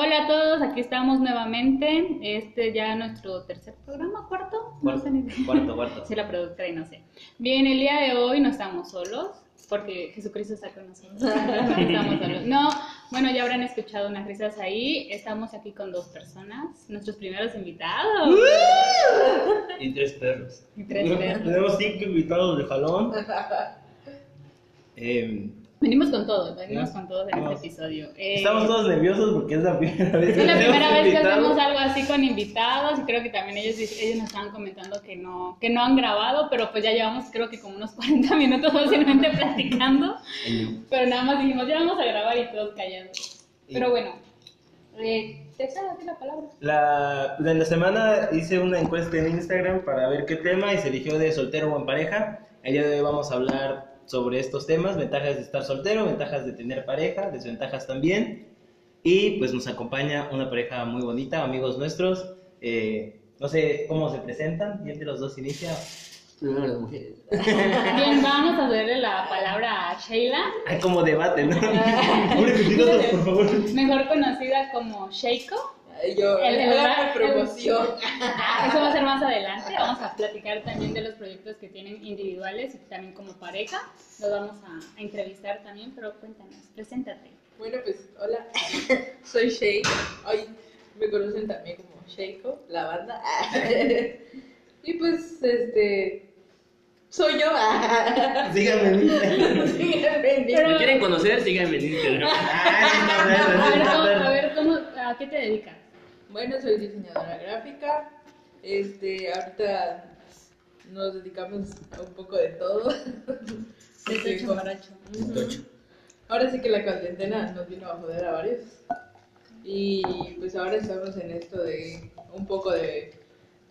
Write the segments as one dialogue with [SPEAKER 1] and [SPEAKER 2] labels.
[SPEAKER 1] Hola a todos, aquí estamos nuevamente. Este ya nuestro tercer programa, cuarto. No
[SPEAKER 2] Cuarto,
[SPEAKER 1] sé ni-
[SPEAKER 2] cuarto, cuarto.
[SPEAKER 1] Soy la productora y no sé. Bien, el día de hoy no estamos solos, porque Jesucristo está con nosotros. No estamos solos. No, bueno, ya habrán escuchado unas risas ahí. Estamos aquí con dos personas, nuestros primeros invitados.
[SPEAKER 2] Y tres perros.
[SPEAKER 1] Y tres perros.
[SPEAKER 2] Tenemos cinco invitados de jalón. Eh,
[SPEAKER 1] Venimos con todos, venimos con todos en este episodio. Eh,
[SPEAKER 2] estamos todos nerviosos porque es la primera vez
[SPEAKER 1] Es la
[SPEAKER 2] tenemos
[SPEAKER 1] primera vez que hacemos algo así con invitados y creo que también ellos, ellos nos estaban comentando que no, que no han grabado, pero pues ya llevamos creo que como unos 40 minutos fácilmente platicando, pero nada más dijimos ya vamos a grabar y todos callados. Pero bueno, eh, te cedo la palabra.
[SPEAKER 2] La, en la semana hice una encuesta en Instagram para ver qué tema y se eligió de soltero o en pareja. El día de hoy vamos a hablar sobre estos temas, ventajas de estar soltero, ventajas de tener pareja, desventajas también. Y pues nos acompaña una pareja muy bonita, amigos nuestros. Eh, no sé cómo se presentan, ¿quién de los dos inicia?
[SPEAKER 3] Primero las mujeres.
[SPEAKER 1] Bien, vamos a darle la palabra a Sheila,
[SPEAKER 2] Hay como debate, ¿no? Por favor.
[SPEAKER 1] mejor conocida como Sheiko.
[SPEAKER 4] Yo,
[SPEAKER 1] El- el-
[SPEAKER 4] la
[SPEAKER 1] el-
[SPEAKER 4] promoción.
[SPEAKER 1] Eso va a ser más adelante. Vamos a platicar también de los proyectos que tienen individuales y también como pareja. Los vamos a, a entrevistar también, pero cuéntanos, preséntate.
[SPEAKER 4] Bueno, pues, hola. Soy Shay. Hoy me conocen también como Sheiko, la banda. Y pues, este. Soy yo.
[SPEAKER 2] Síganme en Instagram.
[SPEAKER 4] Síganme en
[SPEAKER 3] ¿Me quieren conocer? Síganme en Instagram.
[SPEAKER 1] A ver, ¿cómo, a ver, ¿cómo, ¿a qué te dedicas?
[SPEAKER 4] Bueno, soy diseñadora gráfica. Este, ahorita nos dedicamos a un poco de todo.
[SPEAKER 1] Tocho.
[SPEAKER 4] Ahora sí que la cuarentena nos vino a joder a varios. Y pues ahora estamos en esto de un poco de,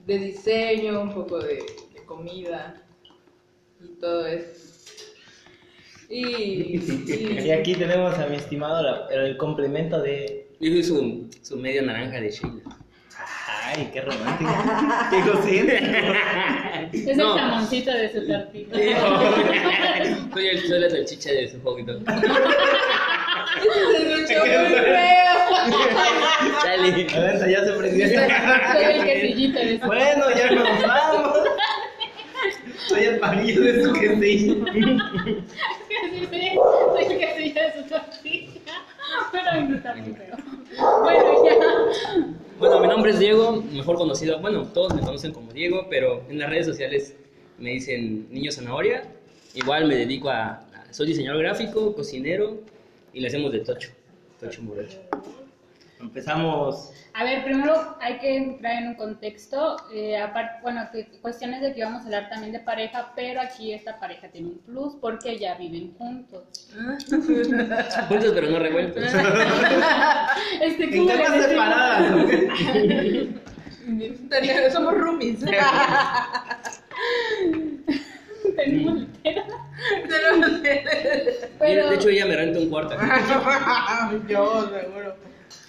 [SPEAKER 4] de diseño, un poco de, de comida y todo eso. Y, y-
[SPEAKER 2] Y aquí tenemos a mi estimado la- el complemento de.
[SPEAKER 3] Yo soy su, su medio naranja de Sheila.
[SPEAKER 2] Ay, qué romántico. Qué egocéntrico.
[SPEAKER 1] Es
[SPEAKER 3] No.
[SPEAKER 1] el jamoncito de su tortita.
[SPEAKER 3] soy, el, soy la salchicha de su juguito.
[SPEAKER 4] se escuchó muy feo.
[SPEAKER 3] Dale.
[SPEAKER 2] Adelante, ya se prendió.
[SPEAKER 1] Soy el quesillito de su
[SPEAKER 2] Bueno, ya nos vamos. Soy el palillo de su quesillo.
[SPEAKER 1] Soy el quesillo de su tortilla. Bueno,
[SPEAKER 3] mi nombre es Diego, mejor conocido. Bueno, todos me conocen como Diego, pero en las redes sociales me dicen Niño Zanahoria. Igual me dedico a. a- soy diseñador gráfico, cocinero y le hacemos de Tocho. Tocho Morocho.
[SPEAKER 2] Empezamos.
[SPEAKER 1] A ver, primero hay que entrar en un contexto, eh, aparte, bueno, que cuestiones de que vamos a hablar también de pareja, pero aquí esta pareja tiene un plus porque ya viven juntos.
[SPEAKER 3] Juntos pero no revueltos.
[SPEAKER 1] Este,
[SPEAKER 2] En separadas.
[SPEAKER 4] Somos roomies.
[SPEAKER 1] Tenemos.
[SPEAKER 4] Tenemos-
[SPEAKER 1] Pero,
[SPEAKER 3] De hecho, ella me renta un cuarto.
[SPEAKER 4] Yo, seguro.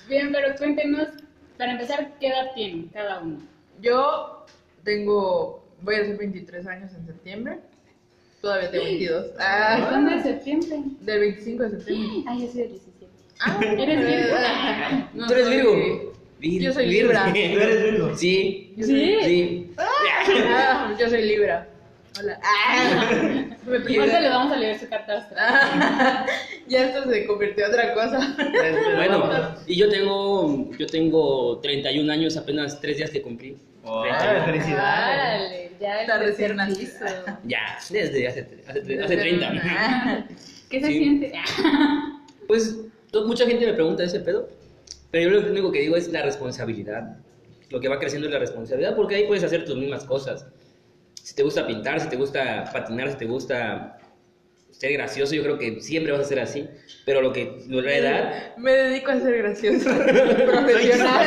[SPEAKER 1] Bien, pero cuéntenos, para empezar, ¿qué edad tienen cada uno?
[SPEAKER 4] Yo tengo, voy a hacer 23 años en septiembre. Todavía tengo 22. Ah,
[SPEAKER 1] ¿Cuándo es septiembre?
[SPEAKER 4] del 25 de septiembre.
[SPEAKER 1] Ay, yo soy de 17.
[SPEAKER 4] Ah,
[SPEAKER 1] ¿Eres Virgo?
[SPEAKER 4] No,
[SPEAKER 3] ¿Tú eres
[SPEAKER 4] soy-
[SPEAKER 3] Virgo? Vir-
[SPEAKER 4] Yo soy Libra.
[SPEAKER 2] ¿Tú eres Virgo?
[SPEAKER 3] Sí.
[SPEAKER 1] ¿Sí?
[SPEAKER 3] Sí.
[SPEAKER 4] Ah, yo soy Libra. Hola. Ah,
[SPEAKER 1] Ahorita le vamos a leer su carta astral.
[SPEAKER 4] Ah, ya esto se convirtió en otra cosa.
[SPEAKER 3] Bueno, y yo tengo, yo tengo 31 años, apenas 3 días que cumplí.
[SPEAKER 2] Ah, felicidades.
[SPEAKER 1] Ya
[SPEAKER 4] Está recién nacido.
[SPEAKER 3] Ya, desde hace, hace, hace 30.
[SPEAKER 4] Ah,
[SPEAKER 1] ¿Qué se
[SPEAKER 3] Sí.
[SPEAKER 1] siente?
[SPEAKER 3] Pues mucha gente me pregunta ese pedo, pero yo lo único que digo es la responsabilidad. Lo que va creciendo es la responsabilidad, porque ahí puedes hacer tus mismas cosas. Si te gusta pintar, si te gusta patinar, si te gusta ser gracioso, yo creo que siempre vas a ser así. Pero lo que lo- la edad,
[SPEAKER 4] Me dedico a ser gracioso.
[SPEAKER 2] Soy
[SPEAKER 4] Profesional.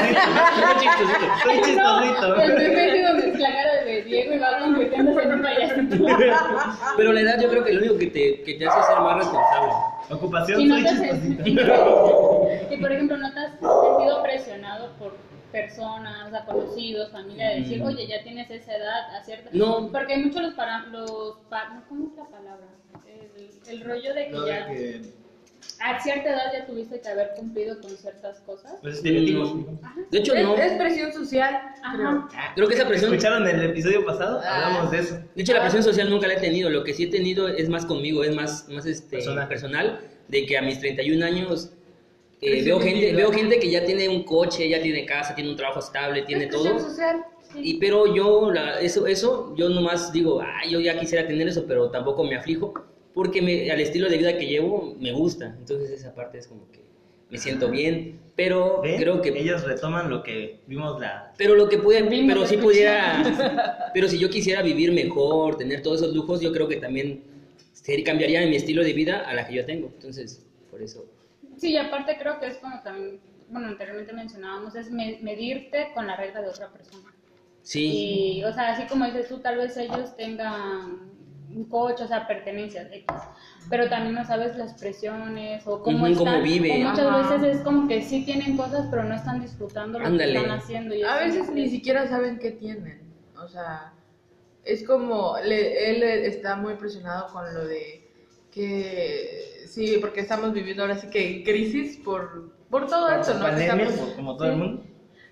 [SPEAKER 3] chistosito.
[SPEAKER 2] Soy
[SPEAKER 1] No,
[SPEAKER 2] chistosito.
[SPEAKER 1] el meme es donde es la cara de Diego y va convirtiéndose en un payasito.
[SPEAKER 3] pero la edad yo creo que lo único que te, que te hace ser más responsable.
[SPEAKER 2] Ocupación,
[SPEAKER 1] Y no
[SPEAKER 2] soy chistosito.
[SPEAKER 1] Y por ejemplo, ¿no te has sentido presionado por personas, o sea, conocidos, familia, de decir,
[SPEAKER 3] Mm.
[SPEAKER 1] oye, ya tienes esa edad, a cierta...
[SPEAKER 3] No.
[SPEAKER 1] Porque hay muchos los para... Los pa- ¿no? ¿Cómo es la palabra? El, el rollo de que
[SPEAKER 2] No,
[SPEAKER 1] ya...
[SPEAKER 2] de que
[SPEAKER 1] a cierta edad ya tuviste que haber cumplido con ciertas cosas.
[SPEAKER 2] Los estereotipos.
[SPEAKER 3] De hecho,
[SPEAKER 4] Es,
[SPEAKER 3] no.
[SPEAKER 4] es presión social.
[SPEAKER 1] Ajá.
[SPEAKER 4] creo.
[SPEAKER 3] Creo que esa presión-
[SPEAKER 2] ¿Escucharon el episodio pasado?
[SPEAKER 4] Ah.
[SPEAKER 2] Hablamos de eso.
[SPEAKER 3] De hecho, la presión social nunca la he tenido. Lo que sí he tenido es más conmigo, es más, más este,
[SPEAKER 2] Personal.
[SPEAKER 3] personal. De que a mis 31 años eh, veo, gente, veo gente que ya tiene un coche, ya tiene casa, tiene un trabajo estable, tiene todo.
[SPEAKER 4] social.
[SPEAKER 3] Y pero yo, la- eso, eso, yo nomás digo, ah, yo ya quisiera tener eso, pero tampoco me aflijo, porque me, al estilo de vida que llevo me gusta. Entonces esa parte es como que me siento bien, pero
[SPEAKER 2] ¿Ven?
[SPEAKER 3] creo que...
[SPEAKER 2] Ellos retoman lo que vimos la...
[SPEAKER 3] Pero lo que pude,
[SPEAKER 1] Vimos,
[SPEAKER 3] pero si
[SPEAKER 1] escuchamos.
[SPEAKER 3] pudiera, pero si yo quisiera vivir mejor, tener todos esos lujos, yo creo que también cambiaría mi estilo de vida a la que yo tengo. Entonces, por eso.
[SPEAKER 1] Sí, y aparte creo que es como también, bueno, anteriormente mencionábamos, es me- medirte con la regla de otra persona.
[SPEAKER 3] Sí.
[SPEAKER 1] Y, o sea, así como dices tú, tal vez ellos tengan un coche, o sea, pertenencias X, pero también no sabes las presiones o cómo
[SPEAKER 3] Ujú, cómo
[SPEAKER 1] están.
[SPEAKER 3] vive.
[SPEAKER 1] O muchas
[SPEAKER 4] Ajá.
[SPEAKER 1] veces es como que sí tienen cosas, pero no están disfrutando lo
[SPEAKER 3] Ándale.
[SPEAKER 1] que están haciendo. y
[SPEAKER 4] A veces
[SPEAKER 1] es-
[SPEAKER 4] ni siquiera saben qué tienen. O sea, es como, le- él está muy presionado con lo de que, sí, porque estamos viviendo ahora sí que crisis por, por todo esto, ¿no? Que
[SPEAKER 2] Pandemia,
[SPEAKER 4] estamos-
[SPEAKER 2] como todo el mundo.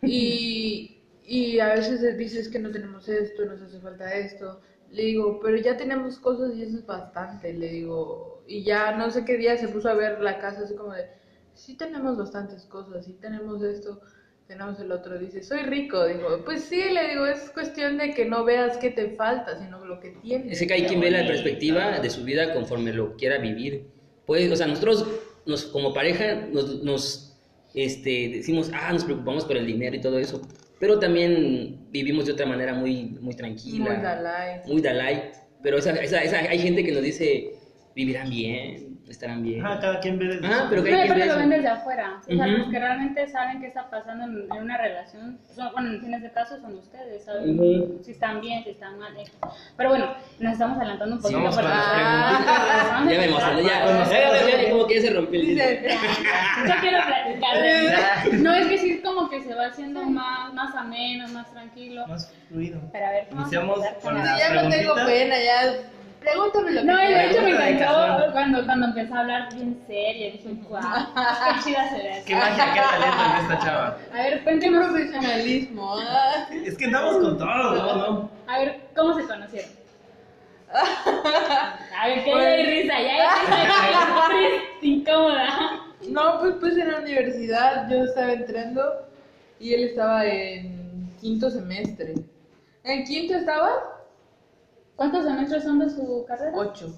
[SPEAKER 4] Y, y a veces dices que no tenemos esto, nos hace falta esto. Le digo, pero ya tenemos cosas y eso es bastante, le digo. Y ya no sé qué día se puso a ver la casa así como de, sí tenemos bastantes cosas, sí tenemos esto, tenemos el otro. Dice, soy rico. Digo, pues sí, le digo, es cuestión de que no veas qué te falta, sino lo que tienes.
[SPEAKER 3] Es que hay quien ve la perspectiva de su vida conforme lo quiera vivir. Pues, o sea, nosotros nos, como pareja nos, nos, este, decimos, ah, nos preocupamos por el dinero y todo eso, pero también vivimos de otra manera muy, muy tranquila.
[SPEAKER 4] Muy Dalai.
[SPEAKER 3] Muy Dalai. Pero esa, esa, esa- hay gente que nos dice, vivirán bien, estarán bien.
[SPEAKER 2] Ajá, cada quien ve desde
[SPEAKER 3] Ah, pero que
[SPEAKER 1] No,
[SPEAKER 3] hay
[SPEAKER 1] y
[SPEAKER 3] quien ve
[SPEAKER 1] lo ven desde afuera. O sea,
[SPEAKER 3] Ujú.
[SPEAKER 1] los que realmente saben qué está pasando en, en una relación, son- bueno, en este caso son ustedes, saben
[SPEAKER 3] Ujú.
[SPEAKER 1] si están bien, si están mal. Pero bueno, nos estamos adelantando un
[SPEAKER 3] Sí,
[SPEAKER 1] poquito.
[SPEAKER 2] con las
[SPEAKER 1] Ah,
[SPEAKER 3] Ya me emocioné, ya,
[SPEAKER 2] Bueno,
[SPEAKER 3] ya, ya, como que ya se rompió el
[SPEAKER 4] Dice.
[SPEAKER 1] Yo quiero platicar. No es que sí, como que se va haciendo más, más ameno, más tranquilo.
[SPEAKER 2] Más fluido.
[SPEAKER 1] Pero a ver, vamos a
[SPEAKER 2] Iniciamos con
[SPEAKER 1] la-
[SPEAKER 4] ya no tengo pena, ya. Pregúntame lo que
[SPEAKER 1] No, y de hecho me encantó cuando, cuando empezó a hablar bien serio. Dije, wow, qué chida se ve.
[SPEAKER 2] Qué magia, qué talento en esta chava.
[SPEAKER 1] A ver,
[SPEAKER 4] Qué profesionalismo.
[SPEAKER 2] Es que andamos con todo, ¿no? ¿no?
[SPEAKER 1] A ver, ¿cómo se conocieron? A ver, que
[SPEAKER 4] Pues-
[SPEAKER 1] ya hay risa, ya hay risa, ya hay risa incómoda.
[SPEAKER 4] No, pues, pues en la universidad yo estaba entrando y él estaba en quinto semestre. ¿En quinto estaba?
[SPEAKER 1] ¿Cuántos semestres son de su carrera?
[SPEAKER 4] Ocho.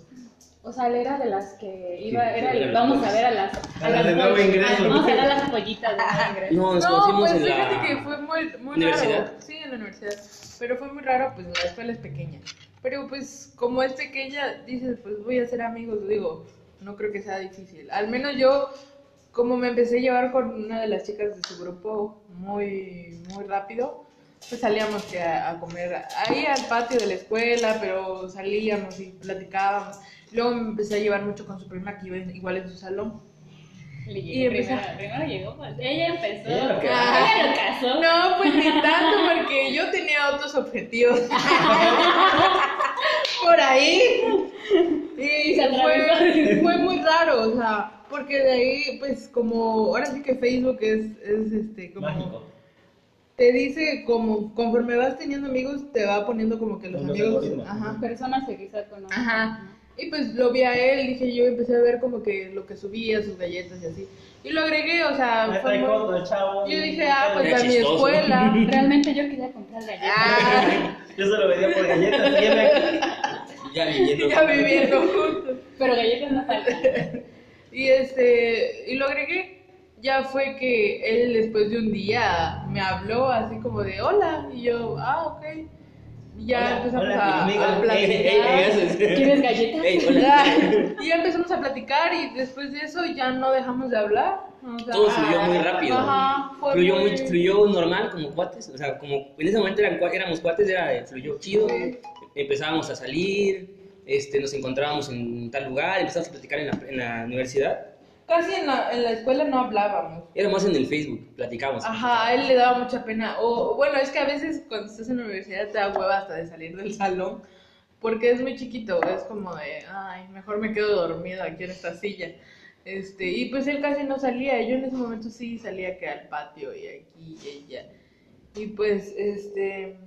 [SPEAKER 1] O sea, él era de las que iba,
[SPEAKER 3] Sí,
[SPEAKER 1] era el- vamos a ver a las,
[SPEAKER 2] A las de nuevo ingreso.
[SPEAKER 1] Vamos a ver a las pollitas de nuevo ingreso.
[SPEAKER 3] No,
[SPEAKER 4] no, pues
[SPEAKER 3] en
[SPEAKER 4] fíjate
[SPEAKER 3] la...
[SPEAKER 4] que fue muy, muy
[SPEAKER 3] ¿Universidad?
[SPEAKER 4] raro. Sí, en la universidad. Pero fue muy raro, pues la escuela es pequeña. Pero pues como es pequeña, dices, pues voy a ser amigos. Digo, no creo que sea difícil. Al menos yo, como me empecé a llevar con una de las chicas de su grupo muy, muy rápido, pues salíamos que a, a comer ahí al patio de la escuela, pero salíamos y platicábamos. Luego me empecé a llevar mucho con su prima que iba en- igual en su salón.
[SPEAKER 1] Y
[SPEAKER 4] Y empezó-
[SPEAKER 1] primero, primero llegó, pues ella empezó.
[SPEAKER 2] Ella lo que-
[SPEAKER 1] Ella lo casó.
[SPEAKER 4] No, pues ni tanto, porque yo tenía otros objetivos. Por ahí. Y
[SPEAKER 1] Se
[SPEAKER 4] fue,
[SPEAKER 1] atravesó.
[SPEAKER 4] fue muy raro, o sea, porque de ahí, pues como, ahora sí que Facebook es, es este, como,
[SPEAKER 2] Mágico.
[SPEAKER 4] Te dice como, conforme vas teniendo amigos, te va poniendo como que los
[SPEAKER 2] Los
[SPEAKER 4] amigos, ajá,
[SPEAKER 1] Personas que quizás conocen.
[SPEAKER 4] Ajá. Y pues lo vi a él, dije yo empecé a ver como que lo que subía, sus galletas y así. Y lo agregué, o sea,
[SPEAKER 2] Me
[SPEAKER 4] fue muy-
[SPEAKER 2] el chavo.
[SPEAKER 4] yo dije, ah, pues
[SPEAKER 3] Era
[SPEAKER 4] a mi escuela.
[SPEAKER 1] Realmente yo quería comprar galletas.
[SPEAKER 4] Ah,
[SPEAKER 2] Yo se lo vendía por galletas. y
[SPEAKER 3] Ya viviendo.
[SPEAKER 4] ya viviendo juntos.
[SPEAKER 1] Pero galletas no faltan.
[SPEAKER 4] Y este, y lo agregué. Ya fue que él después de un día me habló así como de hola. Y yo, ah, ok. Y ya
[SPEAKER 2] Hola,
[SPEAKER 4] empezamos
[SPEAKER 2] hola,
[SPEAKER 4] a,
[SPEAKER 2] amigo.
[SPEAKER 4] a platicar.
[SPEAKER 3] eso es-
[SPEAKER 1] ¿Quieres galletas?
[SPEAKER 3] Ey, hola.
[SPEAKER 4] Ya, y ya empezamos a platicar y después de eso ya no dejamos de hablar. O sea,
[SPEAKER 3] Todo fluyó muy rápido.
[SPEAKER 4] Ajá, fue
[SPEAKER 3] fluyó,
[SPEAKER 4] muy...
[SPEAKER 3] muy, fluyó normal como cuates, o sea, como en ese momento eran, éramos cuates, era, fluyó chido,
[SPEAKER 4] Sí.
[SPEAKER 3] empezábamos a salir, este, nos encontrábamos en tal lugar, empezamos a platicar en la, en la universidad,
[SPEAKER 4] Casi en la, en la escuela no hablábamos.
[SPEAKER 3] era más en el Facebook, platicábamos.
[SPEAKER 4] Ajá, a él le daba mucha pena. O bueno, es que a veces cuando estás en la universidad te da hueva hasta de salir del salón. Porque es muy chiquito, es como de, ay, mejor me quedo dormido aquí en esta silla. Este, y pues él casi no salía, yo en ese momento sí salía que al patio y aquí y allá. Y pues, este,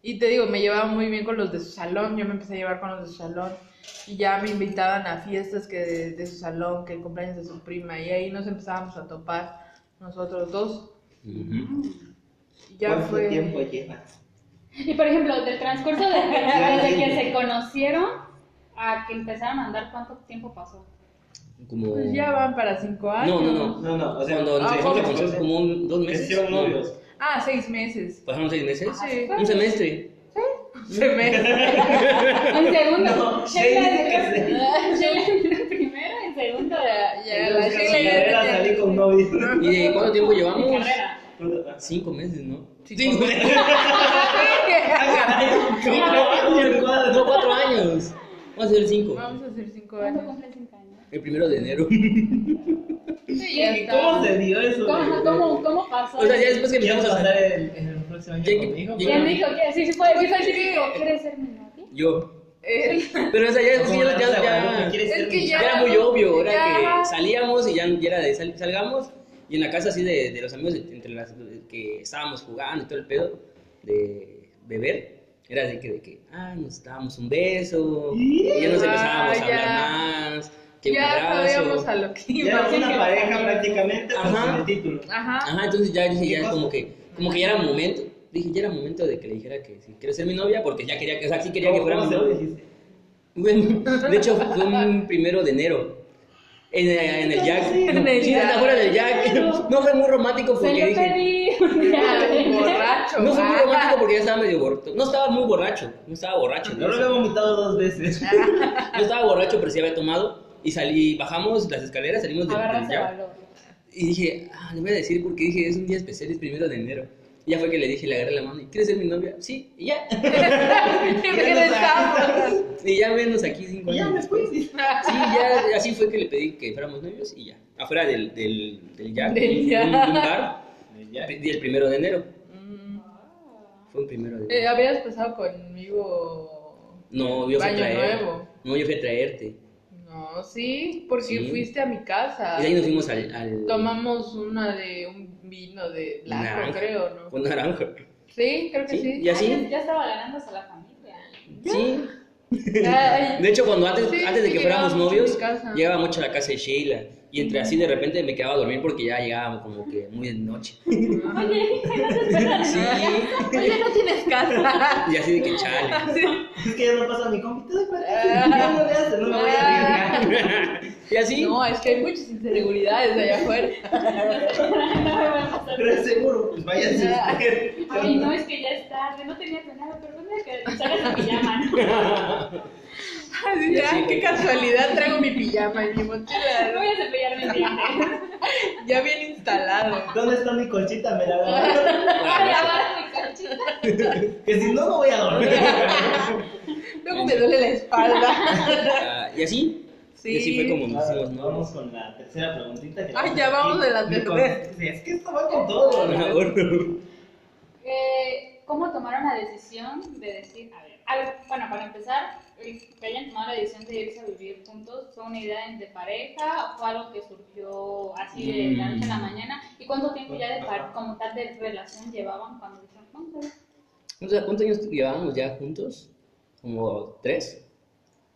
[SPEAKER 4] y te digo, me llevaba muy bien con los de su salón, yo me empecé a llevar con los de su salón y ya me invitaban a fiestas que de, de su salón, que el cumpleaños de su prima y ahí nos empezábamos a topar nosotros dos.
[SPEAKER 3] Ujú.
[SPEAKER 4] Y ya
[SPEAKER 2] ¿Cuánto
[SPEAKER 4] fue...
[SPEAKER 2] tiempo lleva?
[SPEAKER 1] Y por ejemplo, del transcurso de desde que se conocieron a que empezaron a andar, ¿cuánto tiempo pasó?
[SPEAKER 3] Como...
[SPEAKER 4] Pues ya van para cinco años.
[SPEAKER 3] No, no, no.
[SPEAKER 2] No, no, o sea,
[SPEAKER 3] Cuando
[SPEAKER 4] ah,
[SPEAKER 3] conocer como un, dos meses.
[SPEAKER 2] hicieron
[SPEAKER 3] No.
[SPEAKER 2] novios.
[SPEAKER 4] Ah, seis meses.
[SPEAKER 3] ¿Pasaron seis meses?
[SPEAKER 4] Sí.
[SPEAKER 3] Un semestre.
[SPEAKER 4] Se me...
[SPEAKER 1] En segundo.
[SPEAKER 2] No,
[SPEAKER 1] Sheila Sheila entró primero, en segundo.
[SPEAKER 4] Ya, ya,
[SPEAKER 2] En
[SPEAKER 4] la
[SPEAKER 2] la
[SPEAKER 4] Sheila
[SPEAKER 2] salí con novios.
[SPEAKER 3] ¿Y de cuánto tiempo
[SPEAKER 1] Mi
[SPEAKER 3] llevamos?
[SPEAKER 1] carrera.
[SPEAKER 3] Cinco meses, ¿no?
[SPEAKER 4] Cinco
[SPEAKER 3] meses.
[SPEAKER 2] No,
[SPEAKER 3] cuatro años. Vamos a hacer cinco.
[SPEAKER 4] Vamos a hacer cinco
[SPEAKER 1] ¿Cuándo
[SPEAKER 4] años.
[SPEAKER 1] cumple cinco años?
[SPEAKER 3] El primero de enero.
[SPEAKER 4] Sí, ya
[SPEAKER 2] ¿Y
[SPEAKER 4] está.
[SPEAKER 2] ¿Cómo se dio eso?
[SPEAKER 1] ¿Cómo, cómo, cómo pasó?
[SPEAKER 3] O sea, ya después que
[SPEAKER 2] ¿Quieres
[SPEAKER 3] empezamos a
[SPEAKER 2] pasar
[SPEAKER 3] hacer.
[SPEAKER 2] el, próximo año
[SPEAKER 3] Ya-
[SPEAKER 2] conmigo?
[SPEAKER 3] ya-
[SPEAKER 1] ¿Quién dijo que sí, sí fue el típico, ¿quieres ser mi novia?
[SPEAKER 3] Yo.
[SPEAKER 4] Eh,
[SPEAKER 3] Pero o sea, ya,
[SPEAKER 2] Como
[SPEAKER 3] ya, ya, ya-
[SPEAKER 2] Guadalupe, ¿quieres
[SPEAKER 4] Es
[SPEAKER 2] ser
[SPEAKER 4] que
[SPEAKER 2] mi
[SPEAKER 4] ya-
[SPEAKER 3] ya era muy obvio. Era
[SPEAKER 4] Ya.
[SPEAKER 3] que salíamos y ya, ya era de sal- salgamos. Y en la casa así de, de los amigos, entre las que estábamos jugando y todo el pedo de beber, era de que, de que ah, nos dábamos un beso. Y ya nos empezábamos
[SPEAKER 4] Ah,
[SPEAKER 3] a
[SPEAKER 4] ya.
[SPEAKER 3] hablar más. Que un
[SPEAKER 4] ya
[SPEAKER 3] abrazo.
[SPEAKER 4] sabíamos a lo que
[SPEAKER 2] Ya era
[SPEAKER 4] íbamos.
[SPEAKER 2] una pareja prácticamente, pero
[SPEAKER 3] Ajá.
[SPEAKER 2] el título.
[SPEAKER 4] Ajá.
[SPEAKER 3] Ajá, entonces ya dije,
[SPEAKER 2] ¿Qué
[SPEAKER 3] ya como que, como que ya era momento. Dije, ya era momento de que le dijera que si quiere ser mi novia, porque ya quería que, o sea, sí quería que
[SPEAKER 2] ¿Cómo,
[SPEAKER 3] fuera mi novia. Bueno, de hecho, fue un primero de enero. En, en el Jack.
[SPEAKER 4] En el
[SPEAKER 3] Sí,
[SPEAKER 4] Jack.
[SPEAKER 3] afuera del Jack. No fue muy romántico
[SPEAKER 1] Se
[SPEAKER 3] porque
[SPEAKER 1] lo
[SPEAKER 3] dije.
[SPEAKER 1] pedí.
[SPEAKER 4] Ya, borracho.
[SPEAKER 3] No fue muy romántico porque ya estaba medio borracho. No estaba muy borracho. No estaba borracho.
[SPEAKER 2] Yo lo había vomitado dos veces.
[SPEAKER 3] No estaba borracho, pero sí había tomado. Y salí, bajamos las escaleras, salimos del, Jack. Y dije, ah, le voy a decir porque dije, es un día especial, es primero de enero. Y ya fue que le dije, le agarré la mano y ¿quieres ser mi novia? Sí, y ya.
[SPEAKER 4] Regresamos.
[SPEAKER 3] y ya menos aquí cinco
[SPEAKER 2] Y ya
[SPEAKER 3] años.
[SPEAKER 2] después, sí.
[SPEAKER 3] Ya, así fue que le pedí que fuéramos novios y ya. Afuera del, del, del Jack,
[SPEAKER 4] Del
[SPEAKER 3] de un- un bar,
[SPEAKER 2] Ya.
[SPEAKER 3] pedí el primero de enero.
[SPEAKER 4] Mm.
[SPEAKER 3] Fue un primero de
[SPEAKER 4] Eh,
[SPEAKER 3] enero.
[SPEAKER 4] Habías pasado conmigo.
[SPEAKER 3] No, yo fui a traer.
[SPEAKER 4] nuevo.
[SPEAKER 3] No, yo fui a traerte.
[SPEAKER 4] No, sí, porque
[SPEAKER 3] Sí.
[SPEAKER 4] fuiste a mi casa.
[SPEAKER 3] Y de ahí nos fuimos al. al
[SPEAKER 4] Tomamos una de un vino de blanco,
[SPEAKER 3] naranja.
[SPEAKER 4] creo, ¿no?
[SPEAKER 3] Fue naranja.
[SPEAKER 4] Sí, creo que
[SPEAKER 3] Sí,
[SPEAKER 4] sí.
[SPEAKER 3] y así.
[SPEAKER 1] Ah, ya, estaba ganándose a la familia.
[SPEAKER 3] Sí.
[SPEAKER 4] Ay,
[SPEAKER 3] De hecho, cuando antes,
[SPEAKER 4] Sí,
[SPEAKER 3] antes de
[SPEAKER 4] sí,
[SPEAKER 3] que fuéramos novios, llegaba mucho a la casa de Sheila. Y entre así de repente me quedaba a dormir porque ya llegaba como que muy de noche.
[SPEAKER 1] Oye,
[SPEAKER 3] Sí.
[SPEAKER 4] Oye, no tienes casa.
[SPEAKER 3] Y así de que chale.
[SPEAKER 2] Es que ya no pasa.
[SPEAKER 4] Ah.
[SPEAKER 2] Ya no hace, no me voy a arriesgar.
[SPEAKER 3] Y así.
[SPEAKER 4] No, es que hay muchas inseguridades allá afuera.
[SPEAKER 2] Pero es seguro, pues váyanse.
[SPEAKER 1] Ay, no, es que ya es tarde, no tenía planeado, pero ¿dónde que salgas en pijama? ¿no?
[SPEAKER 4] Así,
[SPEAKER 3] Ya,
[SPEAKER 4] qué casualidad, traigo mi pijama y mi mochila.
[SPEAKER 1] Voy a cepillarme el diente.
[SPEAKER 4] Ya bien instalado.
[SPEAKER 2] ¿Dónde está mi colchita? Me la.
[SPEAKER 1] Voy a lavar mi canchita.
[SPEAKER 2] Que si no, no voy a dormir.
[SPEAKER 4] Luego me duele la espalda.
[SPEAKER 3] Ah, y así. Y así fue como nos hicimos
[SPEAKER 2] Vamos con la tercera preguntita. que
[SPEAKER 4] Ay, ya
[SPEAKER 2] aquí.
[SPEAKER 4] vamos de la
[SPEAKER 2] con-
[SPEAKER 4] tercera.
[SPEAKER 2] Sí, es que esto va con todo. ¿no?
[SPEAKER 3] Bueno.
[SPEAKER 1] Eh, ¿Cómo tomaron la decisión de decir, a ver, a ver, bueno, para empezar, que hayan tomado la decisión de irse a vivir juntos, ¿fue una idea de pareja o fue algo que surgió así de la noche a la
[SPEAKER 3] Mm.
[SPEAKER 1] mañana? ¿Y cuánto tiempo ya de par- como tal de relación llevaban cuando dijeron?
[SPEAKER 3] ¿Cuántos, cuántos años llevábamos ya juntos? ¿Como tres?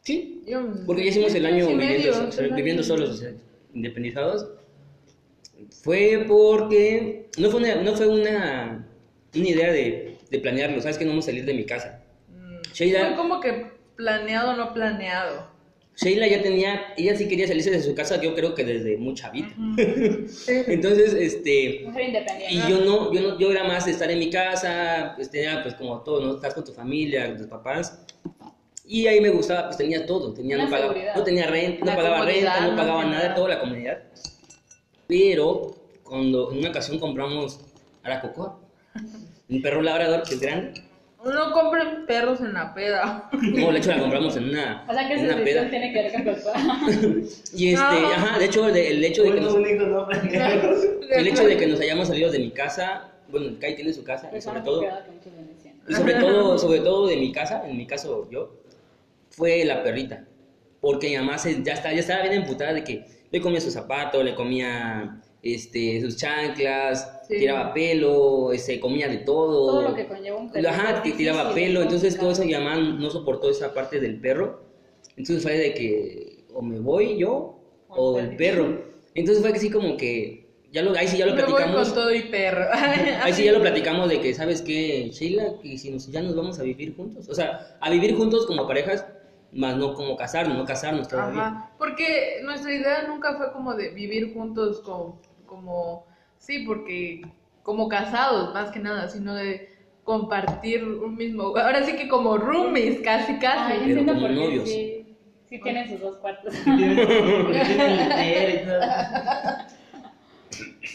[SPEAKER 3] Sí.
[SPEAKER 4] Yo-
[SPEAKER 3] Porque ya hicimos el año viviendo,
[SPEAKER 4] medio,
[SPEAKER 3] viviendo solos, o sea, independizados. Fue porque no fue una, no fue una, una idea de, de planearlo, ¿sabes que no vamos a salir de mi casa?
[SPEAKER 4] Mm,
[SPEAKER 3] Sheila-
[SPEAKER 4] Fue como que planeado o no planeado.
[SPEAKER 3] Sheila ya tenía, ella sí quería salirse de su casa, yo creo que desde mucha vida. Entonces, este,
[SPEAKER 1] Mujer independiente.
[SPEAKER 3] y yo no, yo no, yo era más de estar en mi casa, pues tenía pues como todo, ¿no? Estás con tu familia, con tus papás. Y ahí me gustaba, pues tenía todo, tenía, no, pagaba, no tenía renta, no
[SPEAKER 4] La
[SPEAKER 3] pagaba renta, no
[SPEAKER 4] no
[SPEAKER 3] pagaba nada,
[SPEAKER 4] nada.
[SPEAKER 3] toda la comunidad. Pero cuando en una ocasión compramos a la cocoa, un perro labrador que es grande,
[SPEAKER 4] No compren perros en la peda.
[SPEAKER 3] no, de hecho la compramos en una,
[SPEAKER 1] O sea que
[SPEAKER 3] en
[SPEAKER 1] esa
[SPEAKER 3] peda.
[SPEAKER 1] tiene que ver con papá.
[SPEAKER 3] Y este,
[SPEAKER 4] No.
[SPEAKER 3] ajá, de hecho, de- el hecho de que nos,
[SPEAKER 2] no
[SPEAKER 3] el hecho de que nos hayamos salido de mi casa, bueno, Kai tiene su casa, y sobre todo, Y sobre todo, sobre todo de mi casa, en mi caso yo, fue la perrita. Porque mi mamá se- ya, está, ya estaba bien emputada de que Le comía sus zapatos, le comía este, sus chanclas,
[SPEAKER 4] Sí.
[SPEAKER 3] tiraba pelo, este, comía de todo.
[SPEAKER 1] Todo lo que conlleva un perro.
[SPEAKER 3] Ajá, que tiraba pelo,
[SPEAKER 1] es
[SPEAKER 3] entonces todo eso mi mamá no soportó esa parte del perro. Entonces fue de que o me voy yo o
[SPEAKER 1] O
[SPEAKER 3] el perro. Entonces fue así como que ya lo, ahí sí ya lo
[SPEAKER 4] Me voy
[SPEAKER 3] platicamos.
[SPEAKER 4] con todo y perro.
[SPEAKER 3] Ahí sí ya lo platicamos de que, ¿sabes qué, Sheila? Que si nos, ya nos vamos a vivir juntos. O sea, a vivir juntos como parejas, más no como casarnos, no casarnos todavía.
[SPEAKER 4] Ajá, porque nuestra idea nunca fue como de vivir juntos como, como, sí, porque como casados más que nada, sino de compartir un mismo, ahora sí que como roomies, casi
[SPEAKER 1] Ay,
[SPEAKER 4] casi.
[SPEAKER 1] yo
[SPEAKER 3] Pero como novios.
[SPEAKER 1] sí, sí tienen sus dos cuartos.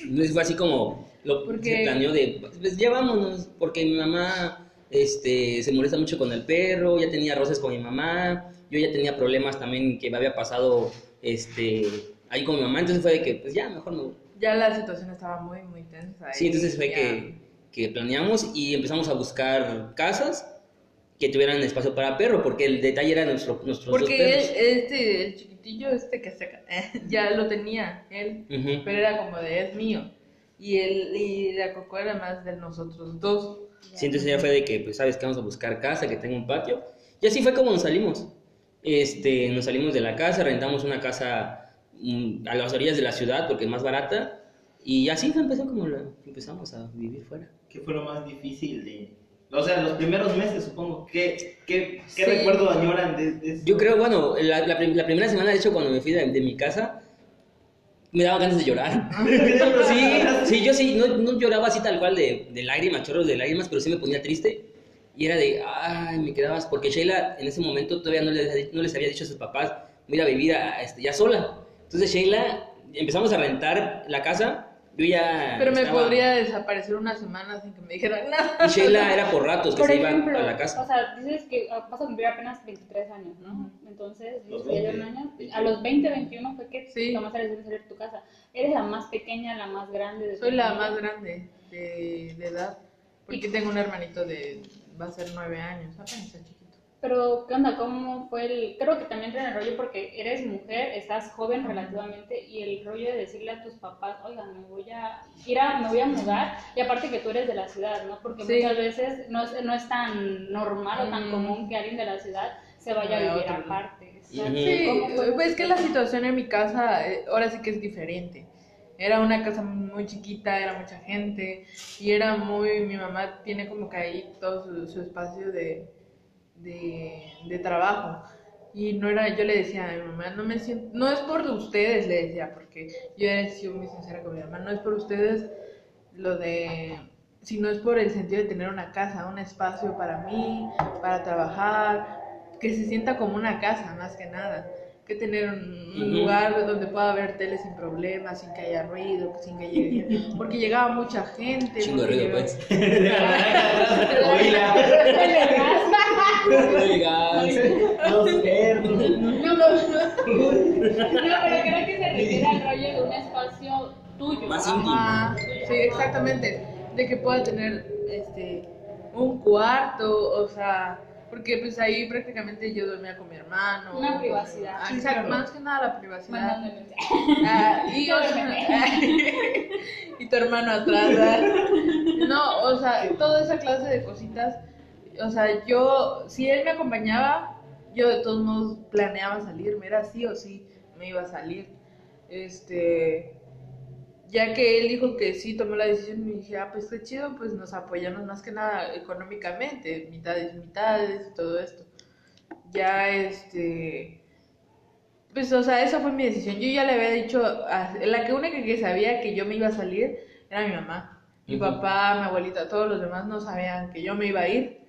[SPEAKER 3] Entonces fue así como lo
[SPEAKER 4] Porque-
[SPEAKER 3] se planeó de, pues ya vámonos, porque mi mamá este, se molesta mucho con el perro, ya tenía roces con mi mamá, yo ya tenía problemas también que me había pasado este, ahí con mi mamá, entonces fue de que, pues ya, mejor me voy.
[SPEAKER 4] Ya la situación estaba muy, muy tensa.
[SPEAKER 3] Sí, entonces fue
[SPEAKER 4] ya-
[SPEAKER 3] que, que planeamos y empezamos a buscar casas que tuvieran espacio para perro, porque el detalle era nuestro, nuestros dos
[SPEAKER 4] Porque
[SPEAKER 3] perros.
[SPEAKER 4] él, este, el chiquitillo este que se, ya lo tenía él,
[SPEAKER 3] Ujú.
[SPEAKER 4] pero era como de es mío. Y él y la coco era más de nosotros dos.
[SPEAKER 3] Sí, entonces ya fue de que, pues, sabes que vamos a buscar casa, que tenga un patio. Y así fue como nos salimos. Este, nos salimos de la casa, rentamos una casa mm, a las orillas de la ciudad porque es más barata. Y así fue, empezó como la- empezamos a vivir fuera.
[SPEAKER 2] ¿Qué fue lo más difícil de.? O sea, los primeros meses, supongo. ¿Qué, qué, qué
[SPEAKER 4] Sí.
[SPEAKER 2] recuerdo añoran de, de eso?
[SPEAKER 3] Yo creo, bueno, la, la prim- la primera semana, de hecho, cuando me fui de, de mi casa, me daba ganas de llorar. Sí, sí, yo sí, no, no lloraba así tal cual de, de lágrimas, chorros de lágrimas, pero sí me ponía triste. Y era de, ay, me quedabas, porque Sheila en ese momento todavía no les, no les había dicho a sus papás, voy a ir a vivir a- este, ya sola. Entonces Sheila, empezamos a rentar la casa, yo ya...
[SPEAKER 4] Pero me
[SPEAKER 3] estaba-
[SPEAKER 4] podría desaparecer una semana sin que me dijeran nada.
[SPEAKER 3] Y Sheila era por ratos que
[SPEAKER 1] Por
[SPEAKER 3] se
[SPEAKER 1] ejemplo,
[SPEAKER 3] iba a la
[SPEAKER 1] o
[SPEAKER 3] casa.
[SPEAKER 1] sea, dices que ah, vas a cumplir apenas 23 años, ¿no? Entonces,
[SPEAKER 2] Los
[SPEAKER 1] dices que ya
[SPEAKER 2] 20,
[SPEAKER 1] un año.
[SPEAKER 2] 21.
[SPEAKER 1] A los 20, 21 fue que
[SPEAKER 4] Sí.
[SPEAKER 1] tomaste la decisión de salir de tu casa. ¿Eres la más pequeña, la más grande de
[SPEAKER 4] Soy la
[SPEAKER 1] familia?
[SPEAKER 4] más grande de, de edad. Porque tengo un hermanito de. va a ser nueve años, apenas chiquito.
[SPEAKER 1] Pero, ¿qué onda? ¿Cómo fue el...? Creo que también en el rollo porque eres mujer, estás joven relativamente y el rollo de decirle a tus papás, oigan, me voy a ir a, me voy a mudar y aparte que tú eres de la ciudad, ¿no? Porque
[SPEAKER 4] Sí.
[SPEAKER 1] muchas veces no es, no es tan normal o tan
[SPEAKER 4] Mm.
[SPEAKER 1] común que alguien de la ciudad se vaya a vivir aparte.
[SPEAKER 4] Sí, pues es que la situación en mi casa eh, ahora sí que es diferente. Era una casa muy chiquita, era mucha gente y era muy, mi mamá tiene como que ahí todo su, su espacio de, de, de trabajo. Y no era, yo le decía a mi mamá, no me siento, no es por ustedes, le decía, porque yo he sido muy sincera con mi mamá, no es por ustedes lo de, sino es por el sentido de tener una casa, un espacio para mí, para trabajar, que se sienta como una casa, más que nada. Que tener un, lugar donde pueda ver tele sin problemas, sin que haya ruido, sin que llegue. Porque llegaba mucha gente.
[SPEAKER 3] Chingo ruido, pues.
[SPEAKER 2] Los perros.
[SPEAKER 1] No, no, pero creo que se refiere al rollo de un espacio tuyo.
[SPEAKER 3] Más
[SPEAKER 1] Ajá.
[SPEAKER 4] sí, exactamente. De que pueda tener este un cuarto, o sea, porque pues ahí prácticamente yo dormía con mi hermano.
[SPEAKER 1] Una privacidad.
[SPEAKER 4] Ah,
[SPEAKER 2] Sí,
[SPEAKER 4] exacto,
[SPEAKER 2] claro.
[SPEAKER 4] más que nada la privacidad. Ah, y,
[SPEAKER 1] No,
[SPEAKER 4] o sea, y tu hermano atrás. ¿verdad? No, o sea, toda esa clase de cositas. O sea, yo, si él me acompañaba, yo de todos modos planeaba salirme, era sí o sí, me iba a salir. Este, ya que él dijo que sí tomó la decisión, me dije, ah, pues qué chido, pues nos apoyamos más que nada económicamente, mitades mitades y todo esto. Ya, este, pues, o sea, esa fue mi decisión. Yo ya le había dicho, a- la que única que sabía que yo me iba a salir era mi mamá. Mi papá, mi abuelita, todos los demás no sabían que yo me iba a ir.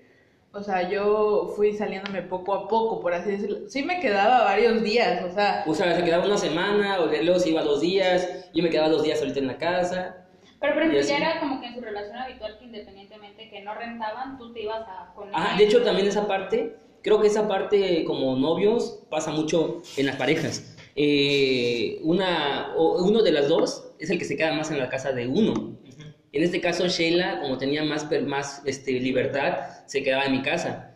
[SPEAKER 4] O sea, yo fui saliéndome poco a poco, por así decirlo. Sí me quedaba varios días, o sea,
[SPEAKER 3] O sea, se quedaba una semana, o luego se iba dos días, yo me quedaba dos días solita en la casa.
[SPEAKER 1] Pero, por ejemplo, ya era como que en su relación habitual que independientemente que no rentaban, tú te ibas a con
[SPEAKER 3] Ah, de hecho también esa parte, creo que esa parte como novios pasa mucho en las parejas. Eh, una, o uno de las dos es el que se queda más en la casa de uno. En este caso Sheila, como tenía más, más este, libertad, se quedaba en mi casa.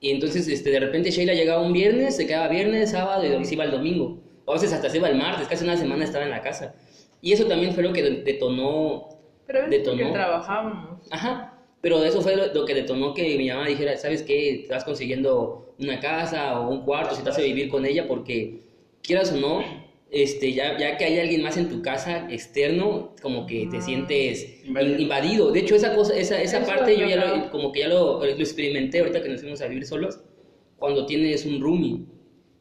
[SPEAKER 3] Y entonces este, de repente Sheila llegaba un viernes, se quedaba viernes, sábado y se iba el domingo. o a veces hasta se iba el martes, casi una semana estaba en la casa. Y eso también fue lo que detonó...
[SPEAKER 4] Pero es
[SPEAKER 3] detonó.
[SPEAKER 4] trabajábamos.
[SPEAKER 3] Ajá, pero eso fue lo, lo que detonó que mi mamá dijera, ¿sabes qué? Estás consiguiendo una casa o un cuarto si te a vivir con ella porque quieras o no, este, ya, ya que hay alguien más en tu casa externo, como que te
[SPEAKER 4] Ah.
[SPEAKER 3] sientes
[SPEAKER 2] Invadido.
[SPEAKER 3] in- invadido. De hecho, esa cosa, esa, esa
[SPEAKER 4] Eso
[SPEAKER 3] parte yo ya
[SPEAKER 4] lo-
[SPEAKER 3] como que ya lo, lo experimenté ahorita que nos fuimos a vivir solos, cuando tienes un roomie,